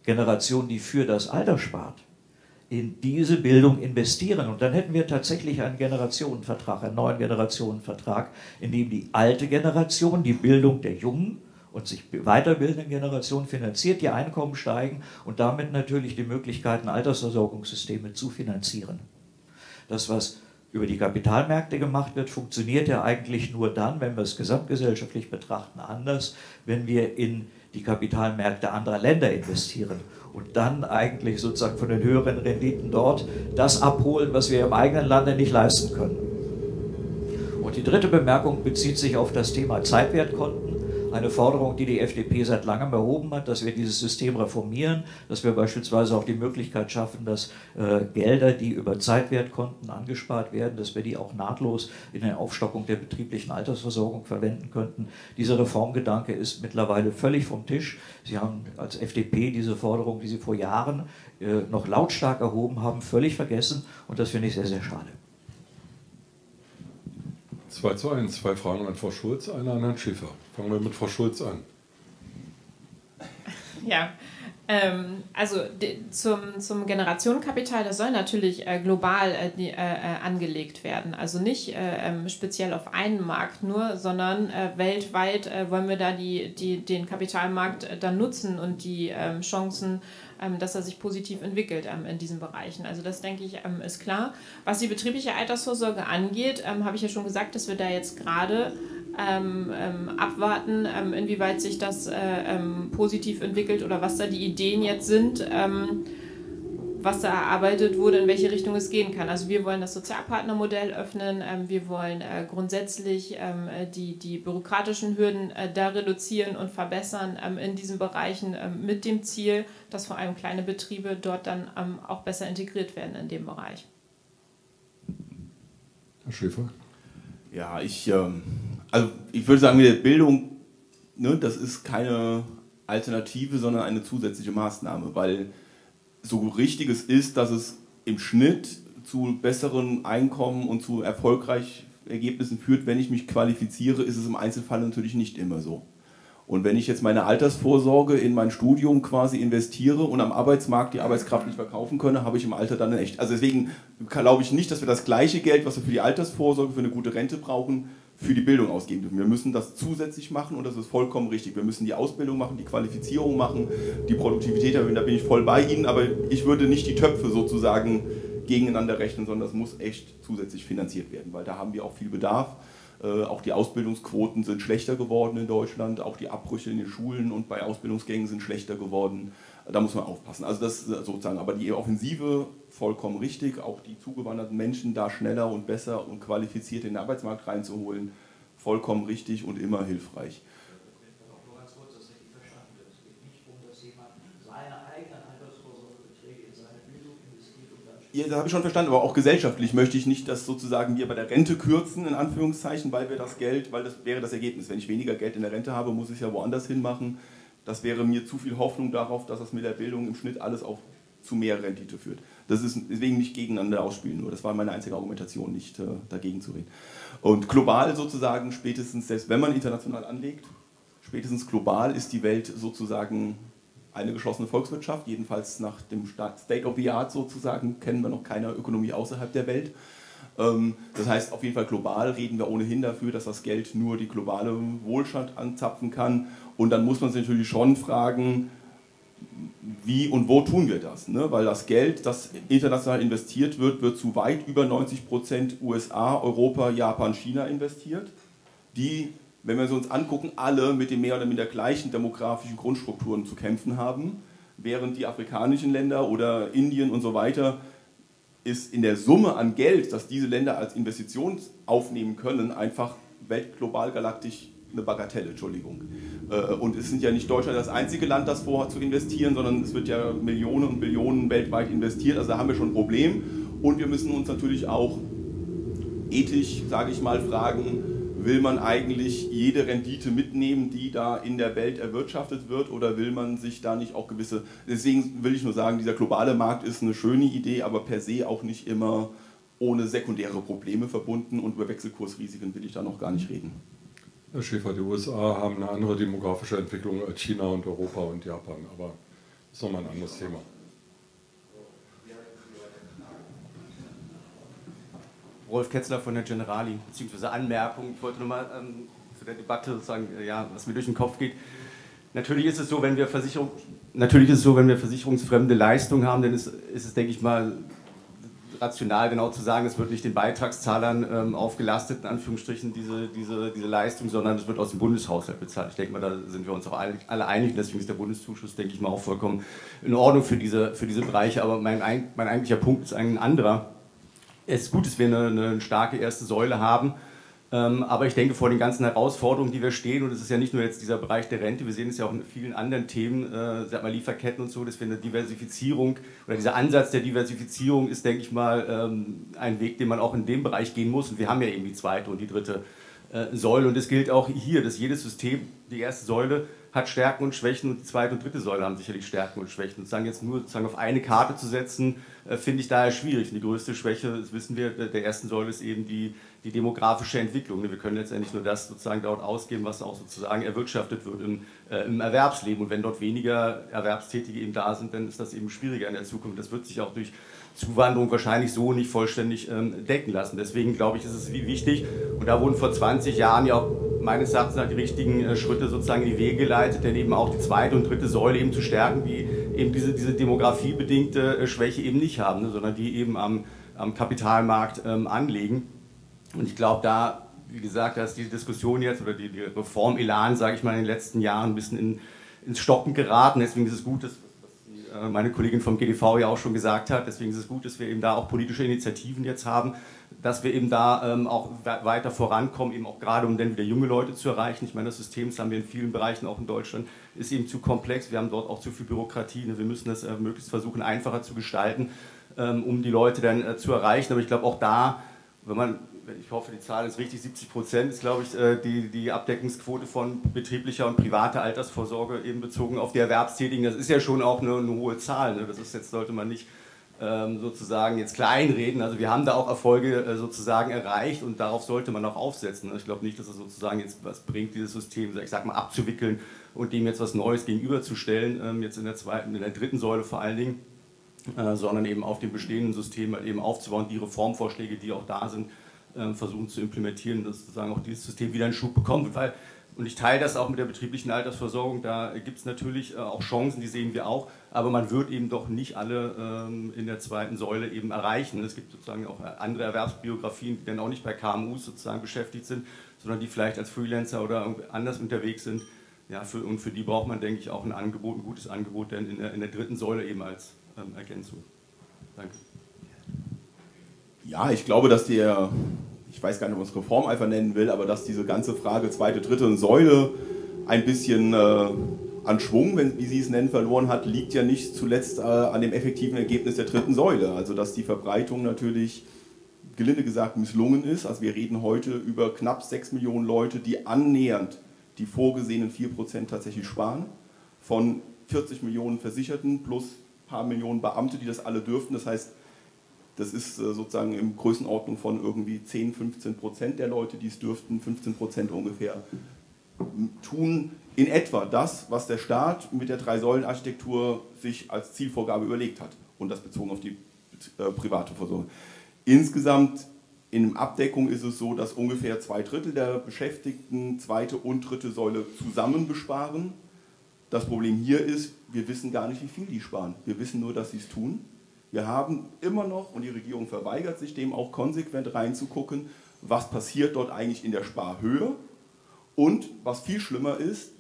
Generation, die für das Alter spart, in diese Bildung investieren. Und dann hätten wir tatsächlich einen Generationenvertrag, einen neuen Generationenvertrag, in dem die alte Generation die Bildung der jungen und sich weiterbildenden Generation finanziert, die Einkommen steigen und damit natürlich die Möglichkeiten, Altersversorgungssysteme zu finanzieren. Das, was über die Kapitalmärkte gemacht wird, funktioniert ja eigentlich nur dann, wenn wir es gesamtgesellschaftlich betrachten, anders, wenn wir in die Kapitalmärkte anderer Länder investieren und dann eigentlich sozusagen von den höheren Renditen dort das abholen, was wir im eigenen Lande nicht leisten können. Und die dritte Bemerkung bezieht sich auf das Thema Zeitwertkonten eine Forderung, die die FDP seit langem erhoben hat, dass wir dieses System reformieren, dass wir beispielsweise auch die Möglichkeit schaffen, dass äh, Gelder, die über Zeitwertkonten angespart werden, dass wir die auch nahtlos in der Aufstockung der betrieblichen Altersversorgung verwenden könnten. Dieser Reformgedanke ist mittlerweile völlig vom Tisch. Sie haben als FDP diese Forderung, die Sie vor Jahren äh, noch lautstark erhoben haben, völlig vergessen und das finde ich sehr, sehr schade. 2 zu 1, zwei Fragen an Frau Schulz, eine an Herrn Schäfer. Fangen wir mit Frau Schulz an. Ja, ähm, also zum, zum Generationenkapital, das soll natürlich äh, global äh, äh, äh angelegt werden. Also nicht äh, ähm, speziell auf einen Markt nur, sondern äh, weltweit wollen wir da die, die, den Kapitalmarkt dann nutzen und die ähm, Chancen ähm, dass er sich positiv entwickelt in diesen Bereichen. Also das denke ich ist klar. Was die betriebliche Altersvorsorge angeht, habe ich ja schon gesagt, dass wir da jetzt gerade ähm, ähm, abwarten, ähm, inwieweit sich das äh, positiv entwickelt oder was da die Ideen jetzt sind was da erarbeitet wurde, in welche Richtung es gehen kann. Also wir wollen das Sozialpartnermodell öffnen, ähm, wir wollen äh, grundsätzlich ähm, die, die bürokratischen Hürden äh, da reduzieren und verbessern ähm, in diesen Bereichen mit dem Ziel, dass vor allem kleine Betriebe dort dann auch besser integriert werden in dem Bereich. Herr Schäfer? Ja, ich, also ich würde sagen, Bildung, ne, das ist keine Alternative, sondern eine zusätzliche Maßnahme, weil so richtig es ist, dass es im Schnitt zu besseren Einkommen und zu erfolgreichen Ergebnissen führt, wenn ich mich qualifiziere, ist es im Einzelfall natürlich nicht immer so. Und wenn ich jetzt meine Altersvorsorge in mein Studium quasi investiere und am Arbeitsmarkt die Arbeitskraft nicht verkaufen könne, habe ich im Alter dann echt. Also deswegen glaube ich nicht, dass wir das gleiche Geld, was wir für die Altersvorsorge, für eine gute Rente brauchen, für die Bildung ausgeben dürfen. Wir müssen das zusätzlich machen und das ist vollkommen richtig. Wir müssen die Ausbildung machen, die Qualifizierung machen, die Produktivität erhöhen, da bin ich voll bei Ihnen, aber ich würde nicht die Töpfe sozusagen gegeneinander rechnen, sondern das muss echt zusätzlich finanziert werden, weil da haben wir auch viel Bedarf. Äh, auch die Ausbildungsquoten sind schlechter geworden in Deutschland, auch die Abbrüche in den Schulen und bei Ausbildungsgängen sind schlechter geworden. Da muss man aufpassen. Also das sozusagen, aber die Offensive vollkommen richtig, auch die zugewanderten Menschen da schneller und besser und qualifiziert in den Arbeitsmarkt reinzuholen, vollkommen richtig und immer hilfreich. Ja, das habe ich schon verstanden, aber auch gesellschaftlich möchte ich nicht, dass sozusagen wir bei der Rente kürzen, in Anführungszeichen, weil wir das Geld, weil das wäre das Ergebnis. Wenn ich weniger Geld in der Rente habe, muss ich es ja woanders hin machen. Das wäre mir zu viel Hoffnung darauf, dass das mit der Bildung im Schnitt alles auch zu mehr Rendite führt. Das ist deswegen nicht gegeneinander ausspielen, nur das war meine einzige Argumentation, nicht äh, dagegen zu reden. Und global sozusagen, spätestens, selbst wenn man international anlegt, spätestens global ist die Welt sozusagen eine geschlossene Volkswirtschaft, jedenfalls nach dem State of the Art sozusagen, kennen wir noch keine Ökonomie außerhalb der Welt. Ähm, das heißt, auf jeden Fall global reden wir ohnehin dafür, dass das Geld nur die globale Wohlstand anzapfen kann. Und dann muss man sich natürlich schon fragen, wie und wo tun wir das? Ne? Weil das Geld, das international investiert wird, wird zu weit über 90 Prozent USA, Europa, Japan, China investiert, die wenn wir uns angucken, alle mit den mehr oder minder gleichen demografischen Grundstrukturen zu kämpfen haben, während die afrikanischen Länder oder Indien und so weiter ist in der Summe an Geld, das diese Länder als Investition aufnehmen können, einfach weltglobal galaktisch eine Bagatelle, Entschuldigung. Äh, und es sind ja nicht Deutschland das einzige Land, das vorhat zu investieren, sondern es wird ja Millionen und Billionen weltweit investiert. Also da haben wir schon ein Problem. Und wir müssen uns natürlich auch ethisch, sage ich mal, fragen, will man eigentlich jede Rendite mitnehmen, die da in der Welt erwirtschaftet wird, oder will man sich da nicht auch gewisse. Deswegen will ich nur sagen, dieser globale Markt ist eine schöne Idee, aber per se auch nicht immer ohne sekundäre Probleme verbunden und über Wechselkursrisiken will ich da noch gar nicht reden. Herr Schäfer, die USA haben eine andere demografische Entwicklung als China und Europa und Japan, aber das ist nochmal ein anderes Thema. Rolf Ketzler von der Generali, beziehungsweise Anmerkung. Ich wollte nochmal ähm, zu der Debatte sagen, äh, ja, was mir durch den Kopf geht. Natürlich ist es so, wenn wir Versicherung, natürlich ist es so, wenn wir versicherungsfremde Leistungen haben, dann ist, ist es, denke ich mal, rational genau zu sagen, es wird nicht den Beitragszahlern ähm, aufgelastet, in Anführungsstrichen, diese, diese, diese Leistung, sondern es wird aus dem Bundeshaushalt bezahlt. Ich denke mal, da sind wir uns auch alle einig, deswegen ist der Bundeszuschuss, denke ich mal, auch vollkommen in Ordnung für diese, für diese Bereiche. Aber mein, mein eigentlicher Punkt ist ein anderer es ist gut, dass wir eine, eine starke erste Säule haben. Ähm, aber ich denke, vor den ganzen Herausforderungen, die wir stehen, und es ist ja nicht nur jetzt dieser Bereich der Rente, wir sehen es ja auch in vielen anderen Themen, äh, sag mal Lieferketten und so, dass wir eine Diversifizierung oder dieser Ansatz der Diversifizierung ist, denke ich mal, ähm, ein Weg, den man auch in dem Bereich gehen muss. Und wir haben ja eben die zweite und die dritte äh, Säule. Und es gilt auch hier, dass jedes System, die erste Säule, hat Stärken und Schwächen und die zweite und dritte Säule haben sicherlich Stärken und Schwächen. Sozusagen jetzt nur sozusagen auf eine Karte zu setzen, äh, finde ich daher schwierig. Und die größte Schwäche, das wissen wir, der ersten Säule ist eben die, die demografische Entwicklung. Wir können letztendlich nur das sozusagen dort ausgeben, was auch sozusagen erwirtschaftet wird im, äh, im Erwerbsleben. Und wenn dort weniger Erwerbstätige eben da sind, dann ist das eben schwieriger in der Zukunft. Das wird sich auch durch Zuwanderung wahrscheinlich so nicht vollständig ähm, decken lassen. Deswegen glaube ich, ist es wichtig. Und da wurden vor 20 Jahren ja auch meines Erachtens nach die richtigen äh, Schritte sozusagen in die Wege geleitet, denn eben auch die zweite und dritte Säule eben zu stärken, die eben diese, diese demografiebedingte äh, Schwäche eben nicht haben, ne, sondern die eben am, am Kapitalmarkt ähm, anlegen. Und ich glaube, da, wie gesagt, da ist die Diskussion jetzt oder die, die Reformelan, sage ich mal, in den letzten Jahren ein bisschen in, ins Stocken geraten. Deswegen ist es gut, dass meine Kollegin vom GDV ja auch schon gesagt hat. Deswegen ist es gut, dass wir eben da auch politische Initiativen jetzt haben, dass wir eben da ähm, auch weiter vorankommen, eben auch gerade um dann wieder junge Leute zu erreichen. Ich meine, das System, das haben wir in vielen Bereichen auch in Deutschland, ist eben zu komplex. Wir haben dort auch zu viel Bürokratie. Ne? Wir müssen das äh, möglichst versuchen, einfacher zu gestalten, ähm, um die Leute dann äh, zu erreichen. Aber ich glaube auch da, wenn man ich hoffe, die Zahl ist richtig, 70 Prozent ist, glaube ich, äh, die, die Abdeckungsquote von betrieblicher und privater Altersvorsorge eben bezogen auf die Erwerbstätigen. Das ist ja schon auch eine, eine hohe Zahl. Ne? Das ist jetzt, sollte man nicht ähm, sozusagen jetzt kleinreden. Also wir haben da auch Erfolge äh, sozusagen erreicht und darauf sollte man auch aufsetzen. Ich glaube nicht, dass es sozusagen jetzt was bringt, dieses System, ich sag mal, abzuwickeln und dem jetzt was Neues gegenüberzustellen, ähm, jetzt in der zweiten, in der dritten Säule vor allen Dingen, äh, sondern eben auf dem bestehenden System halt eben aufzubauen, die Reformvorschläge, die auch da sind, versuchen zu implementieren, dass sozusagen auch dieses System wieder einen Schub bekommt. Weil, und ich teile das auch mit der betrieblichen Altersversorgung, da gibt es natürlich äh, auch Chancen, die sehen wir auch, aber man wird eben doch nicht alle ähm, in der zweiten Säule eben erreichen. Es gibt sozusagen auch andere Erwerbsbiografien, die dann auch nicht bei KMUs sozusagen beschäftigt sind, sondern die vielleicht als Freelancer oder anders unterwegs sind. Ja, für, und für die braucht man, denke ich, auch ein Angebot, ein gutes Angebot, denn in der, in der dritten Säule eben als ähm, Ergänzung. Danke. Ja, ich glaube, dass der, ich weiß gar nicht, ob man es Reform einfach nennen will, aber dass diese ganze Frage zweite, dritte Säule ein bisschen äh, an Schwung, wenn, wie Sie es nennen, verloren hat, liegt ja nicht zuletzt äh, an dem effektiven Ergebnis der dritten Säule. Also dass die Verbreitung natürlich, gelinde gesagt, misslungen ist. Also wir reden heute über knapp 6 Millionen Leute, die annähernd die vorgesehenen 4% tatsächlich sparen. Von 40 Millionen Versicherten plus ein paar Millionen Beamte, die das alle dürften. Das heißt, das ist äh, sozusagen in Größenordnung von irgendwie 10, 15 Prozent der Leute, die es dürften, 15 Prozent ungefähr, tun in etwa das, was der Staat mit der Drei-Säulen-Architektur sich als Zielvorgabe überlegt hat. Und das bezogen auf die äh, private Versorgung. Insgesamt in Abdeckung ist es so, dass ungefähr zwei Drittel der Beschäftigten zweite und dritte Säule zusammen besparen. Das Problem hier ist, wir wissen gar nicht, wie viel die sparen. Wir wissen nur, dass sie es tun. Wir haben immer noch, und die Regierung verweigert sich dem auch konsequent reinzugucken, was passiert dort eigentlich in der Sparhöhe. Und was viel schlimmer ist,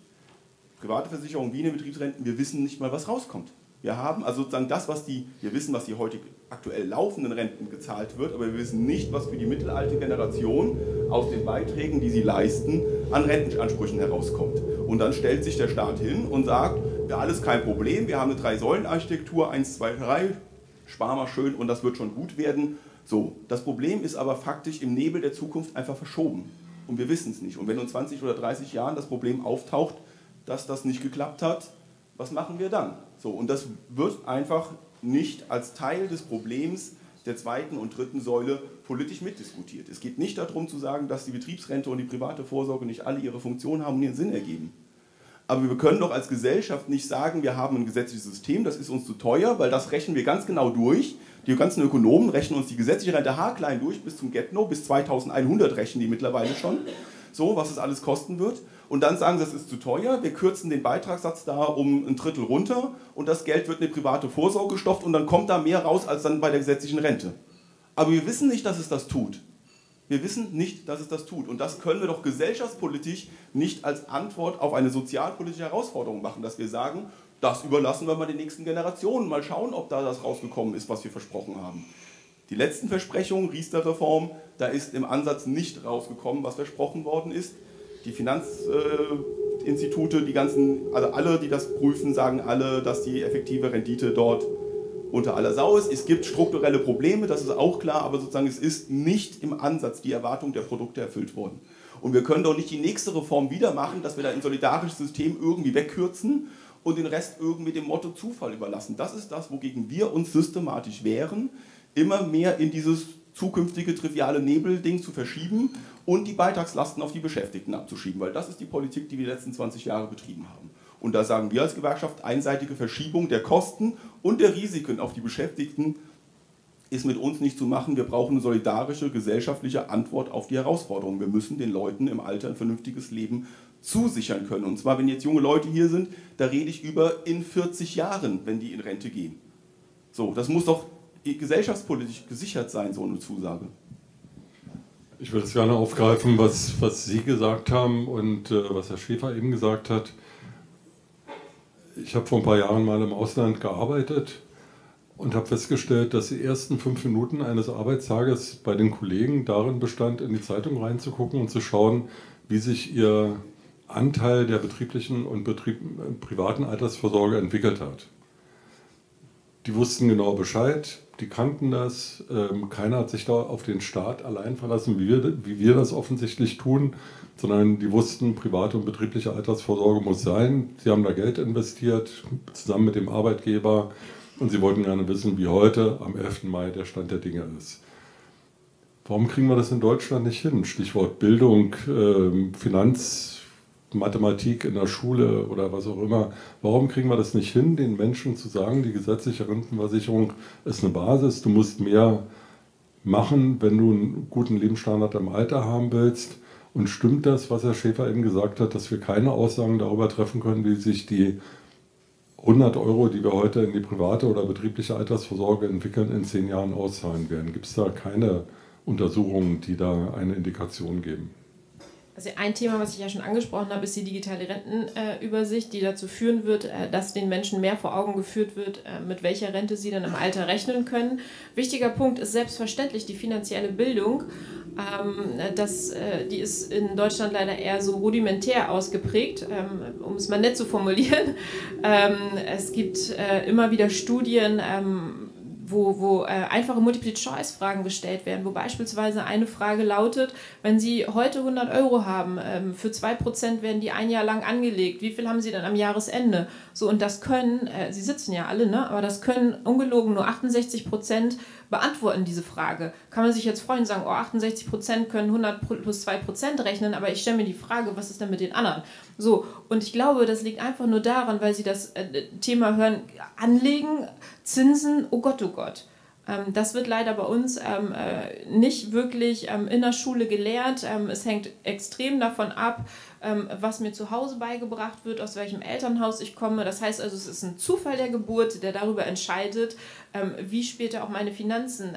private Versicherungen wie in den Betriebsrenten, wir wissen nicht mal, was rauskommt. Wir haben also sozusagen das, was die, wir wissen, was die heute aktuell laufenden Renten gezahlt wird, aber wir wissen nicht, was für die mittelalte Generation aus den Beiträgen, die sie leisten, an Rentenansprüchen herauskommt. Und dann stellt sich der Staat hin und sagt, ja, alles kein Problem, wir haben eine Drei-Säulen-Architektur, 1, 2, 3, spar mal schön und das wird schon gut werden. So, das Problem ist aber faktisch im Nebel der Zukunft einfach verschoben. Und wir wissen es nicht. Und wenn in 20 oder 30 Jahren das Problem auftaucht, dass das nicht geklappt hat, was machen wir dann? So, und das wird einfach nicht als Teil des Problems der zweiten und dritten Säule politisch mitdiskutiert. Es geht nicht darum zu sagen, dass die Betriebsrente und die private Vorsorge nicht alle ihre Funktion haben und ihren Sinn ergeben. Aber wir können doch als Gesellschaft nicht sagen, wir haben ein gesetzliches System, das ist uns zu teuer, weil das rechnen wir ganz genau durch. Die ganzen Ökonomen rechnen uns die gesetzliche Rente haarklein durch bis zum Get-No, bis 2100 rechnen die mittlerweile schon. So, was es alles kosten wird. Und dann sagen sie, das ist zu teuer, wir kürzen den Beitragssatz da um ein Drittel runter und das Geld wird in eine private Vorsorge gestopft und dann kommt da mehr raus als dann bei der gesetzlichen Rente. Aber wir wissen nicht, dass es das tut. Wir wissen nicht, dass es das tut. Und das können wir doch gesellschaftspolitisch nicht als Antwort auf eine sozialpolitische Herausforderung machen, dass wir sagen, das überlassen wir mal den nächsten Generationen. Mal schauen, ob da das rausgekommen ist, was wir versprochen haben. Die letzten Versprechungen, Riester-Reform, da ist im Ansatz nicht rausgekommen, was versprochen worden ist. Die Finanzinstitute, die ganzen, also alle, die das prüfen, sagen alle, dass die effektive Rendite dort unter aller Sau ist. Es gibt strukturelle Probleme, das ist auch klar, aber sozusagen es ist nicht im Ansatz die Erwartung der Produkte erfüllt worden. Und wir können doch nicht die nächste Reform wieder machen, dass wir da ein solidarisches System irgendwie wegkürzen und den Rest irgendwie dem Motto Zufall überlassen. Das ist das, wogegen wir uns systematisch wehren, immer mehr in dieses zukünftige triviale Nebelding zu verschieben und die Beitragslasten auf die Beschäftigten abzuschieben, weil das ist die Politik, die wir die letzten 20 Jahre betrieben haben. Und da sagen wir als Gewerkschaft, einseitige Verschiebung der Kosten und der Risiken auf die Beschäftigten ist mit uns nicht zu machen. Wir brauchen eine solidarische gesellschaftliche Antwort auf die Herausforderungen. Wir müssen den Leuten im Alter ein vernünftiges Leben zusichern können. Und zwar, wenn jetzt junge Leute hier sind, da rede ich über in 40 Jahren, wenn die in Rente gehen. So, das muss doch gesellschaftspolitisch gesichert sein, so eine Zusage. Ich würde es gerne aufgreifen, was, was Sie gesagt haben und äh, was Herr Schäfer eben gesagt hat. Ich habe vor ein paar Jahren mal im Ausland gearbeitet und habe festgestellt, dass die ersten fünf Minuten eines Arbeitstages bei den Kollegen darin bestand, in die Zeitung reinzugucken und zu schauen, wie sich ihr Anteil der betrieblichen und Betrieb, privaten Altersvorsorge entwickelt hat. Die wussten genau Bescheid, die kannten das. Ähm, keiner hat sich da auf den Staat allein verlassen, wie wir, wie wir das offensichtlich tun, sondern die wussten, private und betriebliche Altersvorsorge muss sein. Sie haben da Geld investiert, zusammen mit dem Arbeitgeber, und sie wollten gerne wissen, wie heute am 11. Mai der Stand der Dinge ist. Warum kriegen wir das in Deutschland nicht hin? Stichwort Bildung, ähm, Finanz, Mathematik in der Schule oder was auch immer. Warum kriegen wir das nicht hin, den Menschen zu sagen, die gesetzliche Rentenversicherung ist eine Basis, du musst mehr, machen, wenn du einen guten Lebensstandard im Alter haben willst? Und stimmt das, was Herr Schäfer eben gesagt hat, dass wir keine Aussagen darüber treffen können, wie sich die 100 Euro, die wir heute in die private oder betriebliche Altersvorsorge entwickeln, in zehn Jahren auszahlen werden? Gibt es da keine Untersuchungen, die da eine Indikation geben? Also ein Thema, was ich ja schon angesprochen habe, ist die digitale Rentenübersicht, die dazu führen wird, äh, dass den Menschen mehr vor Augen geführt wird, äh, mit welcher Rente sie dann im Alter rechnen können. Wichtiger Punkt ist selbstverständlich die finanzielle Bildung. Ähm, das, äh, die ist in Deutschland leider eher so rudimentär ausgeprägt, ähm, um es mal nett zu formulieren. Ähm, es gibt immer wieder Studien, wo, wo äh, einfache Multiple-Choice-Fragen gestellt werden, wo beispielsweise eine Frage lautet, wenn Sie heute 100 Euro haben, ähm, für 2% werden die ein Jahr lang angelegt, wie viel haben Sie dann am Jahresende? So, und das können, äh, Sie sitzen ja alle, ne? aber das können ungelogen nur 68% beantworten, diese Frage. Kann man sich jetzt freuen und sagen, oh, 68% können 100 plus 2% rechnen, aber ich stelle mir die Frage, was ist denn mit den anderen? So, und ich glaube, das liegt einfach nur daran, weil Sie das äh, Thema hören, anlegen, Zinsen, oh Gott, oh Gott. Ähm, das wird leider bei uns ähm, äh, nicht wirklich ähm, in der Schule gelehrt. Es hängt extrem davon ab, was mir zu Hause beigebracht wird, aus welchem Elternhaus ich komme. Das heißt also, es ist ein Zufall der Geburt, der darüber entscheidet, wie später auch meine Finanzen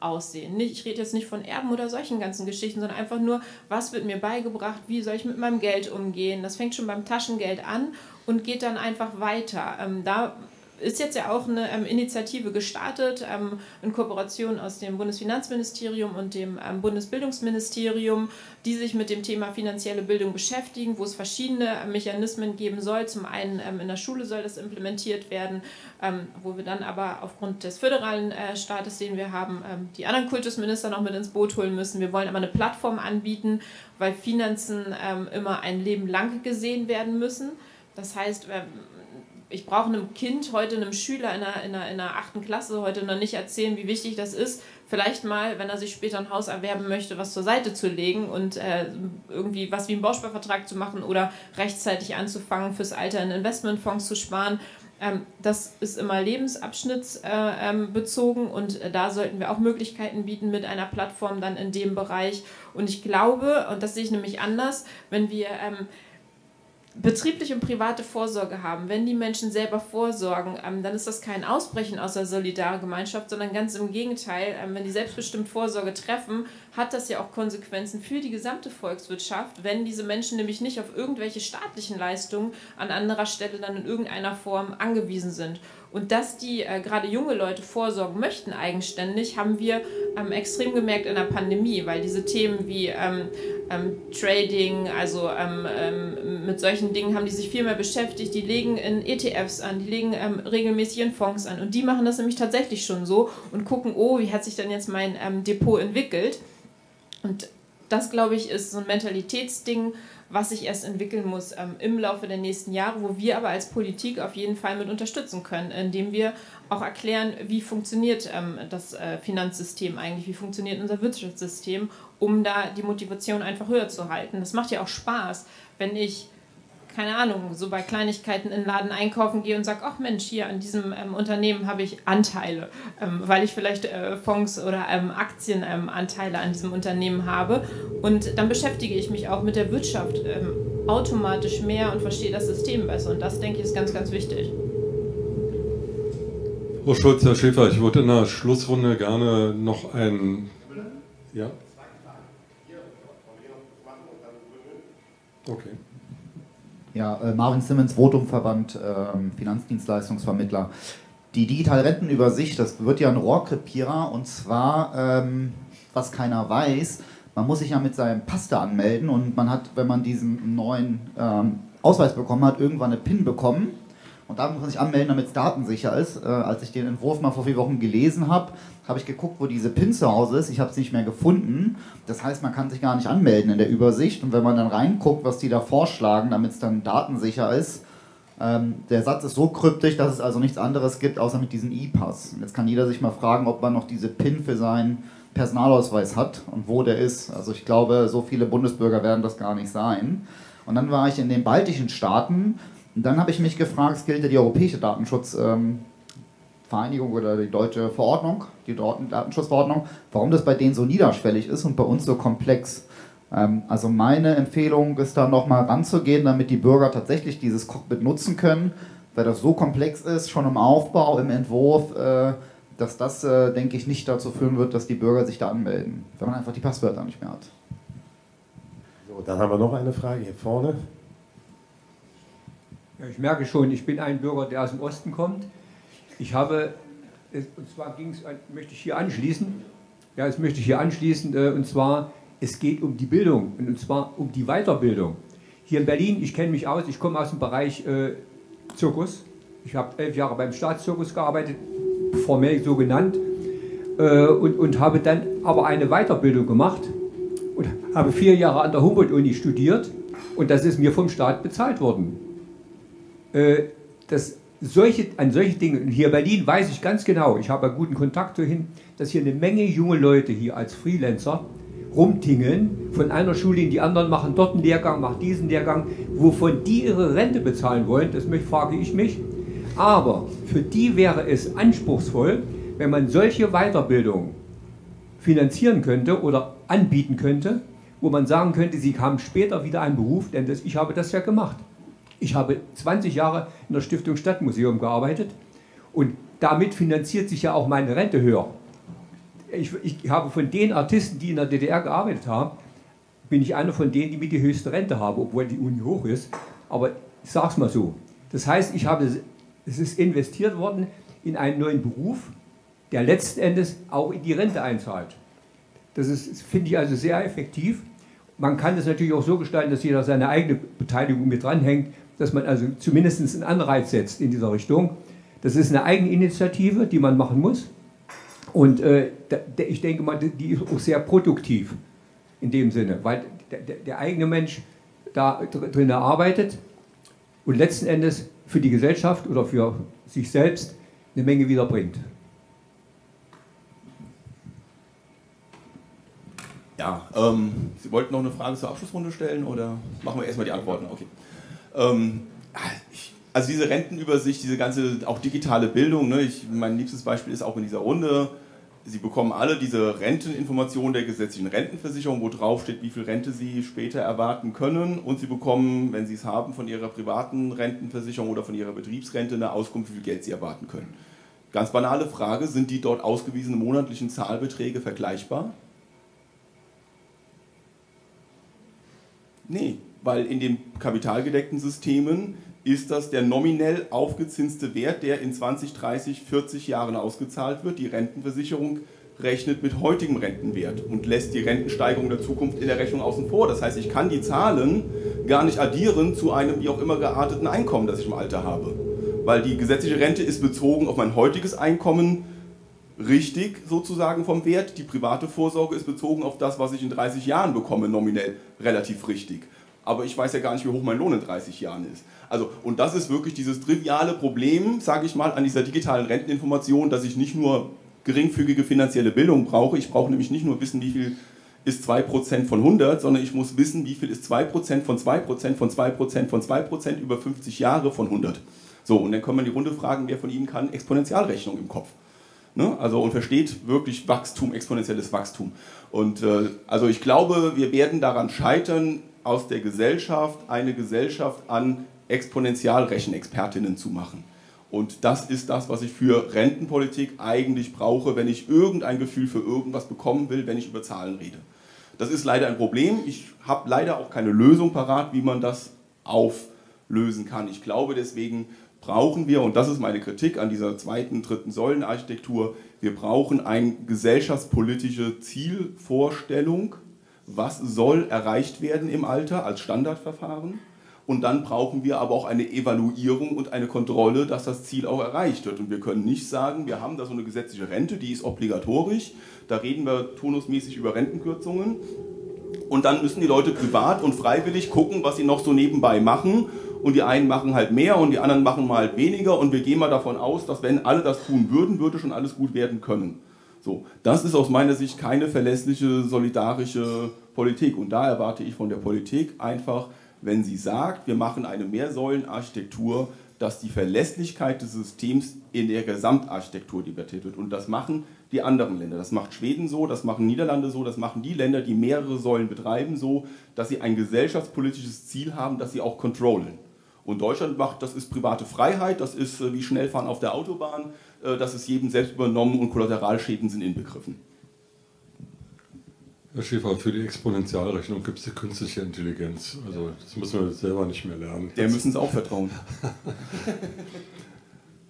aussehen. ich rede jetzt nicht von Erben oder solchen ganzen Geschichten, sondern einfach nur, was wird mir beigebracht, wie soll ich mit meinem Geld umgehen. Das fängt schon beim Taschengeld an und geht dann einfach weiter. da ist jetzt ja auch eine ähm, Initiative gestartet ähm, in Kooperation aus dem Bundesfinanzministerium und dem ähm, Bundesbildungsministerium, die sich mit dem Thema finanzielle Bildung beschäftigen, wo es verschiedene äh, Mechanismen geben soll. Zum einen ähm, in der Schule soll das implementiert werden, ähm, wo wir dann aber aufgrund des föderalen äh, Staates, den wir haben, ähm, die anderen Kultusminister noch mit ins Boot holen müssen. Wir wollen aber eine Plattform anbieten, weil Finanzen immer ein Leben lang gesehen werden müssen. Das heißt, ich brauche einem Kind heute, einem Schüler in der, in, der, Klasse heute noch nicht erzählen, wie wichtig das ist, vielleicht mal, wenn er sich später ein Haus erwerben möchte, was zur Seite zu legen und äh, irgendwie was wie einen Bausparvertrag zu machen oder rechtzeitig anzufangen, fürs Alter in Investmentfonds zu sparen. Ähm, das ist immer lebensabschnittsbezogen äh, ähm, und äh, da sollten wir auch Möglichkeiten bieten mit einer Plattform dann in dem Bereich. Und ich glaube, und das sehe ich nämlich anders, wenn wir ähm, betriebliche und private Vorsorge haben, wenn die Menschen selber vorsorgen, ähm, dann ist das kein Ausbrechen aus der Solidargemeinschaft, sondern ganz im Gegenteil, ähm, wenn die selbstbestimmt Vorsorge treffen, hat das ja auch Konsequenzen für die gesamte Volkswirtschaft, wenn diese Menschen nämlich nicht auf irgendwelche staatlichen Leistungen an anderer Stelle dann in irgendeiner Form angewiesen sind. Und dass die äh, gerade junge Leute vorsorgen möchten eigenständig, haben wir ähm, extrem gemerkt in der Pandemie, weil diese Themen wie ähm, ähm, Trading, also ähm, ähm, mit solchen Dingen haben die sich viel mehr beschäftigt. Die legen in ETFs an, die legen ähm, regelmäßig in Fonds an. Und die machen das nämlich tatsächlich schon so und gucken, oh, wie hat sich denn jetzt mein Depot entwickelt? Und das, glaube ich, ist so ein Mentalitätsding, was sich erst entwickeln muss ähm, im Laufe der nächsten Jahre, wo wir aber als Politik auf jeden Fall mit unterstützen können, indem wir auch erklären, wie funktioniert ähm, das äh, Finanzsystem eigentlich, wie funktioniert unser Wirtschaftssystem, um da die Motivation einfach höher zu halten. Das macht ja auch Spaß, wenn ich keine Ahnung, so bei Kleinigkeiten in den Laden einkaufen gehe und sage, ach Mensch, hier an diesem ähm, Unternehmen habe ich Anteile, ähm, weil ich vielleicht äh, Fonds oder ähm, Aktienanteile an diesem Unternehmen habe. Und dann beschäftige ich mich auch mit der Wirtschaft ähm, automatisch mehr und verstehe das System besser. Und das, denke ich, ist ganz, ganz wichtig. Frau Schulz, Herr Schäfer, ich würde in der Schlussrunde gerne noch ein... Ja? Okay. Ja, äh, Marvin Simmons, Votumverband, äh, Finanzdienstleistungsvermittler. Die digitale Rentenübersicht, das wird ja ein Rohrkrepierer. Und zwar, ähm, was keiner weiß, man muss sich ja mit seinem Pass anmelden. Und man hat, wenn man diesen neuen ähm, Ausweis bekommen hat, irgendwann eine PIN bekommen und da muss man sich anmelden, damit es datensicher ist. Äh, als ich den Entwurf mal vor vier Wochen gelesen habe, habe ich geguckt, wo diese PIN zu Hause ist. Ich habe es nicht mehr gefunden. Das heißt, man kann sich gar nicht anmelden in der Übersicht. Und wenn man dann reinguckt, was die da vorschlagen, damit es dann datensicher ist, ähm, der Satz ist so kryptisch, dass es also nichts anderes gibt, außer mit diesem E-Pass. Jetzt kann jeder sich mal fragen, ob man noch diese PIN für seinen Personalausweis hat und wo der ist. Also ich glaube, so viele Bundesbürger werden das gar nicht sein. Und dann war ich in den baltischen Staaten und dann habe ich mich gefragt, es gilt ja die europäische Datenschutzverordnung Vereinigung oder die deutsche Verordnung, die Datenschutzverordnung, warum das bei denen so niederschwellig ist und bei uns so komplex. Ähm, also meine Empfehlung ist da nochmal ranzugehen, damit die Bürger tatsächlich dieses Cockpit nutzen können, weil das so komplex ist, schon im Aufbau, im Entwurf, äh, dass das, äh, denke ich, nicht dazu führen wird, dass die Bürger sich da anmelden, wenn man einfach die Passwörter nicht mehr hat. So, dann haben wir noch eine Frage hier vorne. Ja, ich merke schon, ich bin ein Bürger, der aus dem Osten kommt. Ich habe, und zwar ging es, möchte ich hier anschließen, ja, das möchte ich hier anschließen, äh, und zwar, es geht um die Bildung, und zwar um die Weiterbildung. Hier in Berlin, ich kenne mich aus, ich komme aus dem Bereich äh, Zirkus. Ich habe elf Jahre beim Staatszirkus gearbeitet, formell so genannt, äh, und, und habe dann aber eine Weiterbildung gemacht und habe vier Jahre an der Humboldt-Uni studiert und das ist mir vom Staat bezahlt worden. Äh, das, solche, an solche Dinge, hier in Berlin weiß ich ganz genau, ich habe guten Kontakt dahin, dass hier eine Menge junge Leute hier als Freelancer rumtingeln, von einer Schule in die anderen, machen dort einen Lehrgang, machen diesen Lehrgang, wovon die ihre Rente bezahlen wollen, das frage ich mich. Aber für die wäre es anspruchsvoll, wenn man solche Weiterbildungen finanzieren könnte oder anbieten könnte, wo man sagen könnte, sie haben später wieder einen Beruf, denn das, ich habe das ja gemacht. Ich habe 20 Jahre in der Stiftung Stadtmuseum gearbeitet und damit finanziert sich ja auch meine Rente höher. Ich, ich, habe von den Artisten, die in der DDR gearbeitet haben, bin ich einer von denen, die mit die höchste Rente haben, obwohl die Uni hoch ist. Aber ich sage es mal so. Das heißt, ich habe, es ist investiert worden in einen neuen Beruf, der letzten Endes auch in die Rente einzahlt. Das ist, finde ich also sehr effektiv. Man kann das natürlich auch so gestalten, dass jeder seine eigene Beteiligung mit dranhängt, dass man also zumindest einen Anreiz setzt in dieser Richtung. Das ist eine Eigeninitiative, die man machen muss. Und äh, ich denke mal, die ist auch sehr produktiv in dem Sinne, weil der, der eigene Mensch da drin arbeitet und letzten Endes für die Gesellschaft oder für sich selbst eine Menge wiederbringt. Ja, ähm, Sie wollten noch eine Frage zur Abschlussrunde stellen oder machen wir erstmal die Antworten? Okay. Ähm, ich, also diese Rentenübersicht, diese ganze auch digitale Bildung, ne, ich, mein liebstes Beispiel ist auch in dieser Runde, Sie bekommen alle diese Renteninformationen der gesetzlichen Rentenversicherung, wo drauf steht, wie viel Rente Sie später erwarten können. Und Sie bekommen, wenn Sie es haben, von Ihrer privaten Rentenversicherung oder von Ihrer Betriebsrente eine Auskunft, wie viel Geld Sie erwarten können. Ganz banale Frage, sind die dort ausgewiesenen monatlichen Zahlbeträge vergleichbar? Nee, weil in den kapitalgedeckten Systemen ist das der nominell aufgezinste Wert, der in 20, 30, 40 Jahren ausgezahlt wird. Die Rentenversicherung rechnet mit heutigem Rentenwert und lässt die Rentensteigerung der Zukunft in der Rechnung außen vor. Das heißt, ich kann die Zahlen gar nicht addieren zu einem wie auch immer gearteten Einkommen, das ich im Alter habe. Weil die gesetzliche Rente ist bezogen auf mein heutiges Einkommen richtig sozusagen vom Wert. Die private Vorsorge ist bezogen auf das, was ich in 30 Jahren bekomme, nominell relativ richtig. Aber ich weiß ja gar nicht, wie hoch mein Lohn in 30 Jahren ist. Also, und das ist wirklich dieses triviale Problem, sage ich mal, an dieser digitalen Renteninformation, dass ich nicht nur geringfügige finanzielle Bildung brauche, ich brauche nämlich nicht nur wissen, wie viel ist 2% von 100, sondern ich muss wissen, wie viel ist 2% von 2% von 2% von 2% über 50 Jahre von 100. So, und dann kann man die Runde fragen, wer von Ihnen kann Exponentialrechnung im Kopf? Ne? Also und versteht wirklich Wachstum, exponentielles Wachstum. Und äh, also ich glaube, wir werden daran scheitern, aus der Gesellschaft eine Gesellschaft an Exponentialrechenexpertinnen zu machen. Und das ist das, was ich für Rentenpolitik eigentlich brauche, wenn ich irgendein Gefühl für irgendwas bekommen will, wenn ich über Zahlen rede. Das ist leider ein Problem. Ich habe leider auch keine Lösung parat, wie man das auflösen kann. Ich glaube deswegen, brauchen wir, und das ist meine Kritik an dieser zweiten, dritten Säulenarchitektur, wir brauchen eine gesellschaftspolitische Zielvorstellung, was soll erreicht werden im Alter als Standardverfahren. Und dann brauchen wir aber auch eine Evaluierung und eine Kontrolle, dass das Ziel auch erreicht wird. Und wir können nicht sagen, wir haben da so eine gesetzliche Rente, die ist obligatorisch. Da reden wir turnusmäßig über Rentenkürzungen. Und dann müssen die Leute privat und freiwillig gucken, was sie noch so nebenbei machen und die einen machen halt mehr und die anderen machen mal weniger und wir gehen mal davon aus, dass wenn alle das tun würden, würde schon alles gut werden können. So, das ist aus meiner Sicht keine verlässliche, solidarische Politik und da erwarte ich von der Politik einfach, wenn sie sagt, wir machen eine Mehrsäulenarchitektur, dass die Verlässlichkeit des Systems in der Gesamtarchitektur debattiert wird. Und das machen die anderen Länder. Das macht Schweden so, das machen Niederlande so, das machen die Länder, die mehrere Säulen betreiben, so, dass sie ein gesellschaftspolitisches Ziel haben, das sie auch controllen. Und Deutschland macht, das ist private Freiheit, das ist äh, wie Schnellfahren auf der Autobahn, das ist jedem selbst übernommen und Kollateralschäden sind inbegriffen. Herr Schäfer, für die Exponentialrechnung gibt es die künstliche Intelligenz. Also das müssen wir selber nicht mehr lernen. Der müssen es auch vertrauen.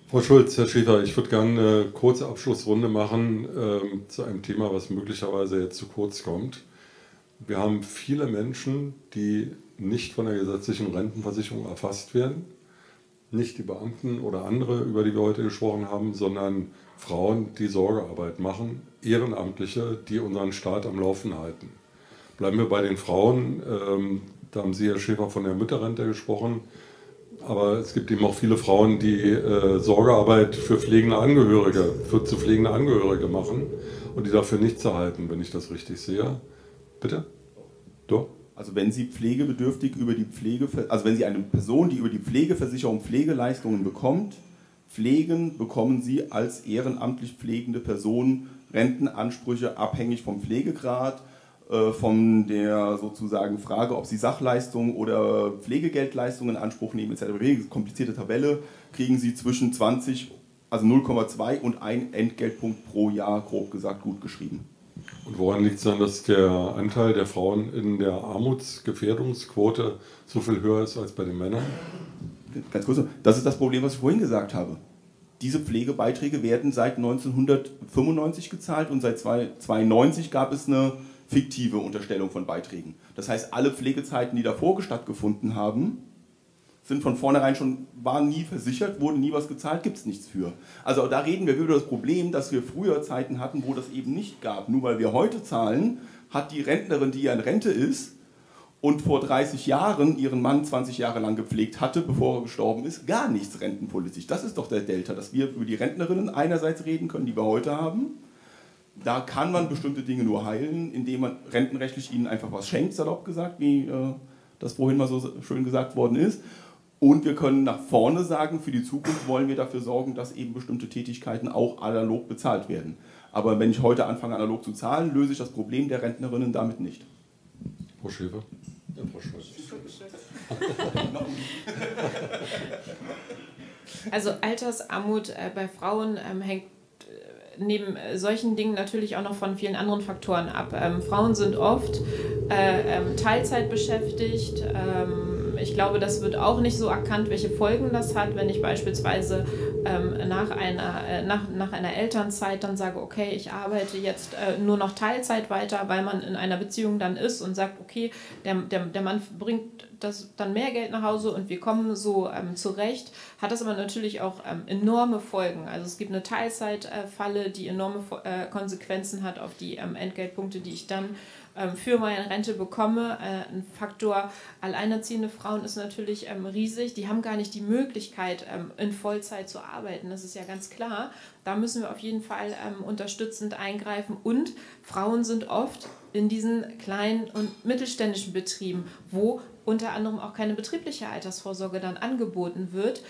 Frau Schulz, Herr Schäfer, ich würde gerne eine kurze Abschlussrunde machen ähm, zu einem Thema, was möglicherweise jetzt zu kurz kommt. Wir haben viele Menschen, die nicht von der gesetzlichen Rentenversicherung erfasst werden. Nicht die Beamten oder andere, über die wir heute gesprochen haben, sondern Frauen, die Sorgearbeit machen, Ehrenamtliche, die unseren Staat am Laufen halten. Bleiben wir bei den Frauen. Ähm, da haben Sie, Herr Schäfer, von der Mütterrente gesprochen. Aber es gibt eben auch viele Frauen, die äh, Sorgearbeit für pflegende Angehörige, für zu pflegende Angehörige machen und die dafür nichts erhalten, wenn ich das richtig sehe. Bitte? Doch? Also wenn Sie pflegebedürftig über die Pflege, also wenn Sie eine Person, die über die Pflegeversicherung Pflegeleistungen bekommt, pflegen, bekommen Sie als ehrenamtlich pflegende Person Rentenansprüche abhängig vom Pflegegrad, äh, von der sozusagen Frage, ob Sie Sachleistungen oder Pflegegeldleistungen in Anspruch nehmen etc. Komplizierte Tabelle kriegen Sie zwischen 20, also 0,2 und 1 Entgeltpunkt pro Jahr, grob gesagt, gut geschrieben. Und woran liegt es dann, dass der Anteil der Frauen in der Armutsgefährdungsquote so viel höher ist als bei den Männern? Ganz kurz, das ist das Problem, was ich vorhin gesagt habe. Diese Pflegebeiträge werden seit 1995 gezahlt und seit 1992 gab es eine fiktive Unterstellung von Beiträgen. Das heißt, alle Pflegezeiten, die davor stattgefunden haben, sind von vornherein schon, waren nie versichert, wurden nie was gezahlt, gibt es nichts für. Also da reden wir über das Problem, dass wir früher Zeiten hatten, wo das eben nicht gab. Nur weil wir heute zahlen, hat die Rentnerin, die ja in Rente ist und vor 30 Jahren ihren Mann 20 Jahre lang gepflegt hatte, bevor er gestorben ist, gar nichts rentenpolitisch. Das ist doch der Delta, dass wir über die Rentnerinnen einerseits reden können, die wir heute haben. Da kann man bestimmte Dinge nur heilen, indem man rentenrechtlich ihnen einfach was schenkt, salopp gesagt, wie äh, das vorhin mal so schön gesagt worden ist. Und wir können nach vorne sagen, für die Zukunft wollen wir dafür sorgen, dass eben bestimmte Tätigkeiten auch analog bezahlt werden. Aber wenn ich heute anfange, analog zu zahlen, löse ich das Problem der Rentnerinnen damit nicht. Frau Schäfer? Ja, Frau Schulz. Also Altersarmut äh, bei Frauen ähm, hängt äh, neben äh, solchen Dingen natürlich auch noch von vielen anderen Faktoren ab. Ähm, Frauen sind oft äh, ähm, Teilzeit beschäftigt. Ich glaube, das wird auch nicht so erkannt, welche Folgen das hat, wenn ich beispielsweise ähm, nach, einer, äh, nach, nach einer Elternzeit dann sage, okay, ich arbeite jetzt äh, nur noch Teilzeit weiter, weil man in einer Beziehung dann ist und sagt, okay, der, der, der Mann bringt das, dann mehr Geld nach Hause und wir kommen so ähm, zurecht, hat das aber natürlich auch ähm, enorme Folgen. Also es gibt eine Teilzeitfalle, die enorme äh, Konsequenzen hat auf die ähm, Entgeltpunkte, die ich dann für meine Rente bekomme. Äh, ein Faktor alleinerziehende Frauen ist natürlich ähm, riesig. Die haben gar nicht die Möglichkeit, ähm, in Vollzeit zu arbeiten. Das ist ja ganz klar. Da müssen wir auf jeden Fall unterstützend eingreifen. Und Frauen sind oft in diesen kleinen und mittelständischen Betrieben, wo unter anderem auch keine betriebliche Altersvorsorge dann angeboten wird.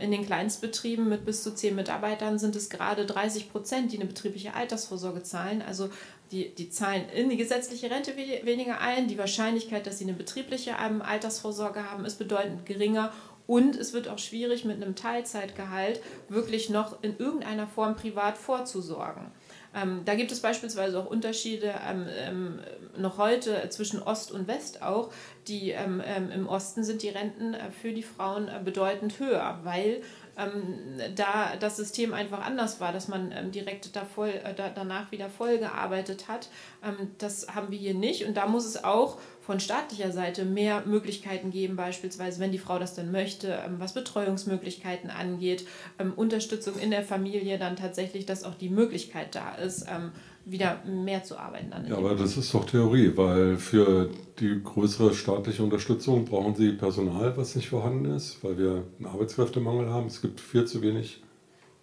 in den Kleinstbetrieben mit bis zu zehn Mitarbeitern sind es gerade 30 Prozent, die eine betriebliche Altersvorsorge zahlen. Also die, die zahlen in die gesetzliche Rente weniger ein. Die Wahrscheinlichkeit, dass sie eine betriebliche ähm, Altersvorsorge haben, ist bedeutend geringer. Und es wird auch schwierig, mit einem Teilzeitgehalt wirklich noch in irgendeiner Form privat vorzusorgen. Ähm, da gibt es beispielsweise auch Unterschiede ähm, ähm, noch heute zwischen Ost und West auch. Die, ähm, ähm, Im Osten sind die Renten äh, für die Frauen äh, bedeutend höher, weil ähm, da das System einfach anders war, dass man ähm, direkt da voll, äh, da, danach wieder voll gearbeitet hat. Ähm, das haben wir hier nicht und da muss es auch von staatlicher Seite mehr Möglichkeiten geben, beispielsweise, wenn die Frau das dann möchte, ähm, was Betreuungsmöglichkeiten angeht, ähm, Unterstützung in der Familie, dann tatsächlich, dass auch die Möglichkeit da ist, wieder mehr zu arbeiten. Dann ja, aber das ist doch Theorie, weil für die größere staatliche Unterstützung brauchen sie Personal, was nicht vorhanden ist, weil wir einen Arbeitskräftemangel haben. Es gibt viel zu wenig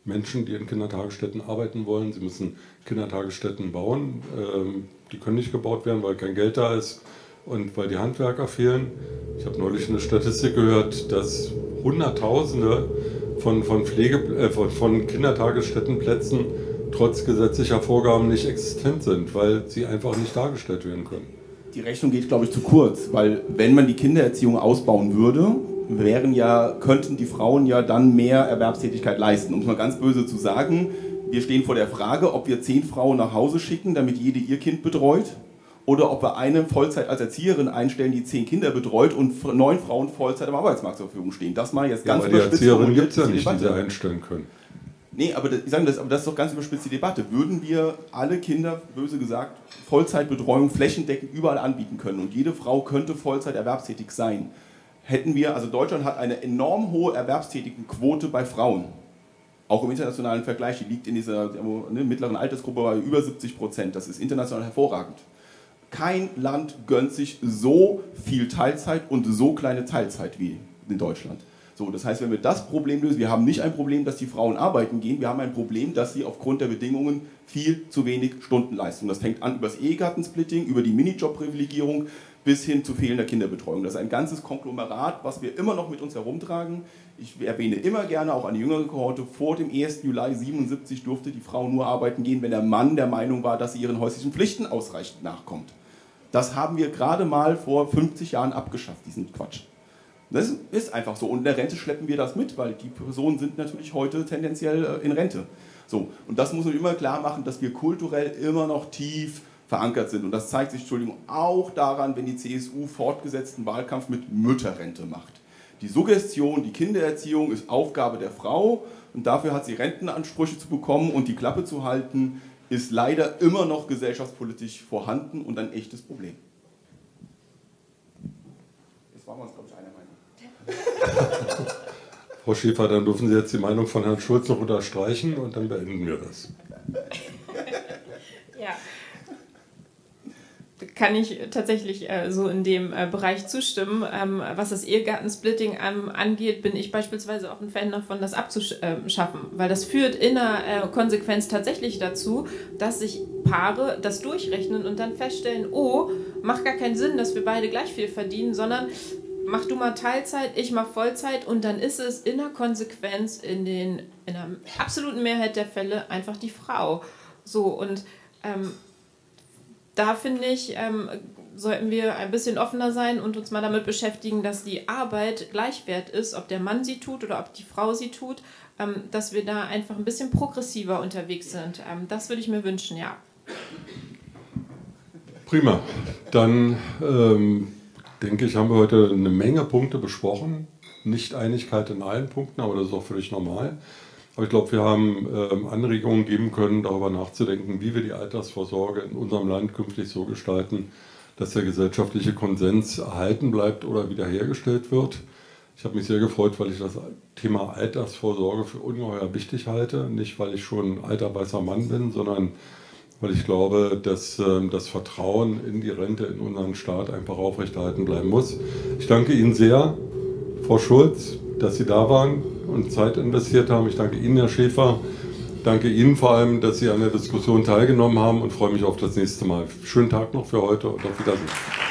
Menschen, die in Kindertagesstätten arbeiten wollen. Sie müssen Kindertagesstätten bauen. Ähm, die können nicht gebaut werden, weil kein Geld da ist und weil die Handwerker fehlen. Ich habe neulich eine Statistik gehört, dass Hunderttausende von, von, Pflege, äh, von, von Kindertagesstättenplätzen trotz gesetzlicher Vorgaben nicht existent sind, weil sie einfach nicht dargestellt werden können. Die Rechnung geht, glaube ich, zu kurz, weil wenn man die Kindererziehung ausbauen würde, wären ja, könnten die Frauen ja dann mehr Erwerbstätigkeit leisten. Um es mal ganz böse zu sagen, wir stehen vor der Frage, ob wir zehn Frauen nach Hause schicken, damit jede ihr Kind betreut, oder ob wir eine Vollzeit als Erzieherin einstellen, die zehn Kinder betreut und neun Frauen Vollzeit am Arbeitsmarkt zur Verfügung stehen. Das mal jetzt ganz ja, aber die Erzieherin gibt es ja nicht, die sie einstellen können. Nee, aber das, ich sage das, aber das ist doch ganz überspitzt die Debatte. Würden wir alle Kinder, böse gesagt, Vollzeitbetreuung flächendeckend überall anbieten können und jede Frau könnte Vollzeit erwerbstätig sein, hätten wir, also Deutschland hat eine enorm hohe Erwerbstätigenquote bei Frauen. Auch im internationalen Vergleich, die liegt in dieser ne, mittleren Altersgruppe bei über 70 Prozent. Das ist international hervorragend. Kein Land gönnt sich so viel Teilzeit und so kleine Teilzeit wie in Deutschland. So, das heißt, wenn wir das Problem lösen, wir haben nicht ein Problem, dass die Frauen arbeiten gehen, wir haben ein Problem, dass sie aufgrund der Bedingungen viel zu wenig Stunden leisten. Das fängt an über das Ehegattensplitting, über die Minijob-Privilegierung bis hin zu fehlender Kinderbetreuung. Das ist ein ganzes Konglomerat, was wir immer noch mit uns herumtragen. Ich erwähne immer gerne auch eine jüngere Kohorte, vor dem 1. Juli 77 durfte die Frau nur arbeiten gehen, wenn der Mann der Meinung war, dass sie ihren häuslichen Pflichten ausreichend nachkommt. Das haben wir gerade mal vor 50 Jahren abgeschafft, diesen Quatsch. Das ist einfach so. Und in der Rente schleppen wir das mit, weil die Personen sind natürlich heute tendenziell äh, in Rente. So. Und das muss man immer klar machen, dass wir kulturell immer noch tief verankert sind. Und das zeigt sich, Entschuldigung, auch daran, wenn die CSU fortgesetzten Wahlkampf mit Mütterrente macht. Die Suggestion, die Kindererziehung ist Aufgabe der Frau und dafür hat sie Rentenansprüche zu bekommen und die Klappe zu halten, ist leider immer noch gesellschaftspolitisch vorhanden und ein echtes Problem. Jetzt waren wir uns, glaube ich, einer Meinung. Frau Schäfer, dann dürfen Sie jetzt die Meinung von Herrn Schulz noch unterstreichen und dann beenden wir das. kann ich tatsächlich äh, so in dem äh, Bereich zustimmen. Ähm, was das Ehegattensplitting ähm, angeht, bin ich beispielsweise auch ein Fan davon, das abzuschaffen, weil das führt in der äh, Konsequenz tatsächlich dazu, dass sich Paare das durchrechnen und dann feststellen, oh, macht gar keinen Sinn, dass wir beide gleich viel verdienen, sondern mach du mal Teilzeit, ich mach Vollzeit und dann ist es in der Konsequenz in, den, in der absoluten Mehrheit der Fälle einfach die Frau. So und ähm, da finde ich, ähm, sollten wir ein bisschen offener sein und uns mal damit beschäftigen, dass die Arbeit gleichwert ist, ob der Mann sie tut oder ob die Frau sie tut, ähm, dass wir da einfach ein bisschen progressiver unterwegs sind. Ähm, das würde ich mir wünschen, ja. Prima. Dann ähm, denke ich, haben wir heute eine Menge Punkte besprochen. Nicht Einigkeit in allen Punkten, aber das ist auch völlig normal. Aber ich glaube, wir haben ähm, Anregungen geben können, darüber nachzudenken, wie wir die Altersvorsorge in unserem Land künftig so gestalten, dass der gesellschaftliche Konsens erhalten bleibt oder wiederhergestellt wird. Ich habe mich sehr gefreut, weil ich das Thema Altersvorsorge für ungeheuer wichtig halte. Nicht, weil ich schon ein alter weißer Mann bin, sondern weil ich glaube, dass ähm, das Vertrauen in die Rente in unseren Staat einfach aufrechterhalten bleiben muss. Ich danke Ihnen sehr, Frau Schulz, dass Sie da waren und Zeit investiert haben. Ich danke Ihnen, Herr Schäfer. Danke Ihnen vor allem, dass Sie an der Diskussion teilgenommen haben und freue mich auf das nächste Mal. Schönen Tag noch für heute und auf Wiedersehen.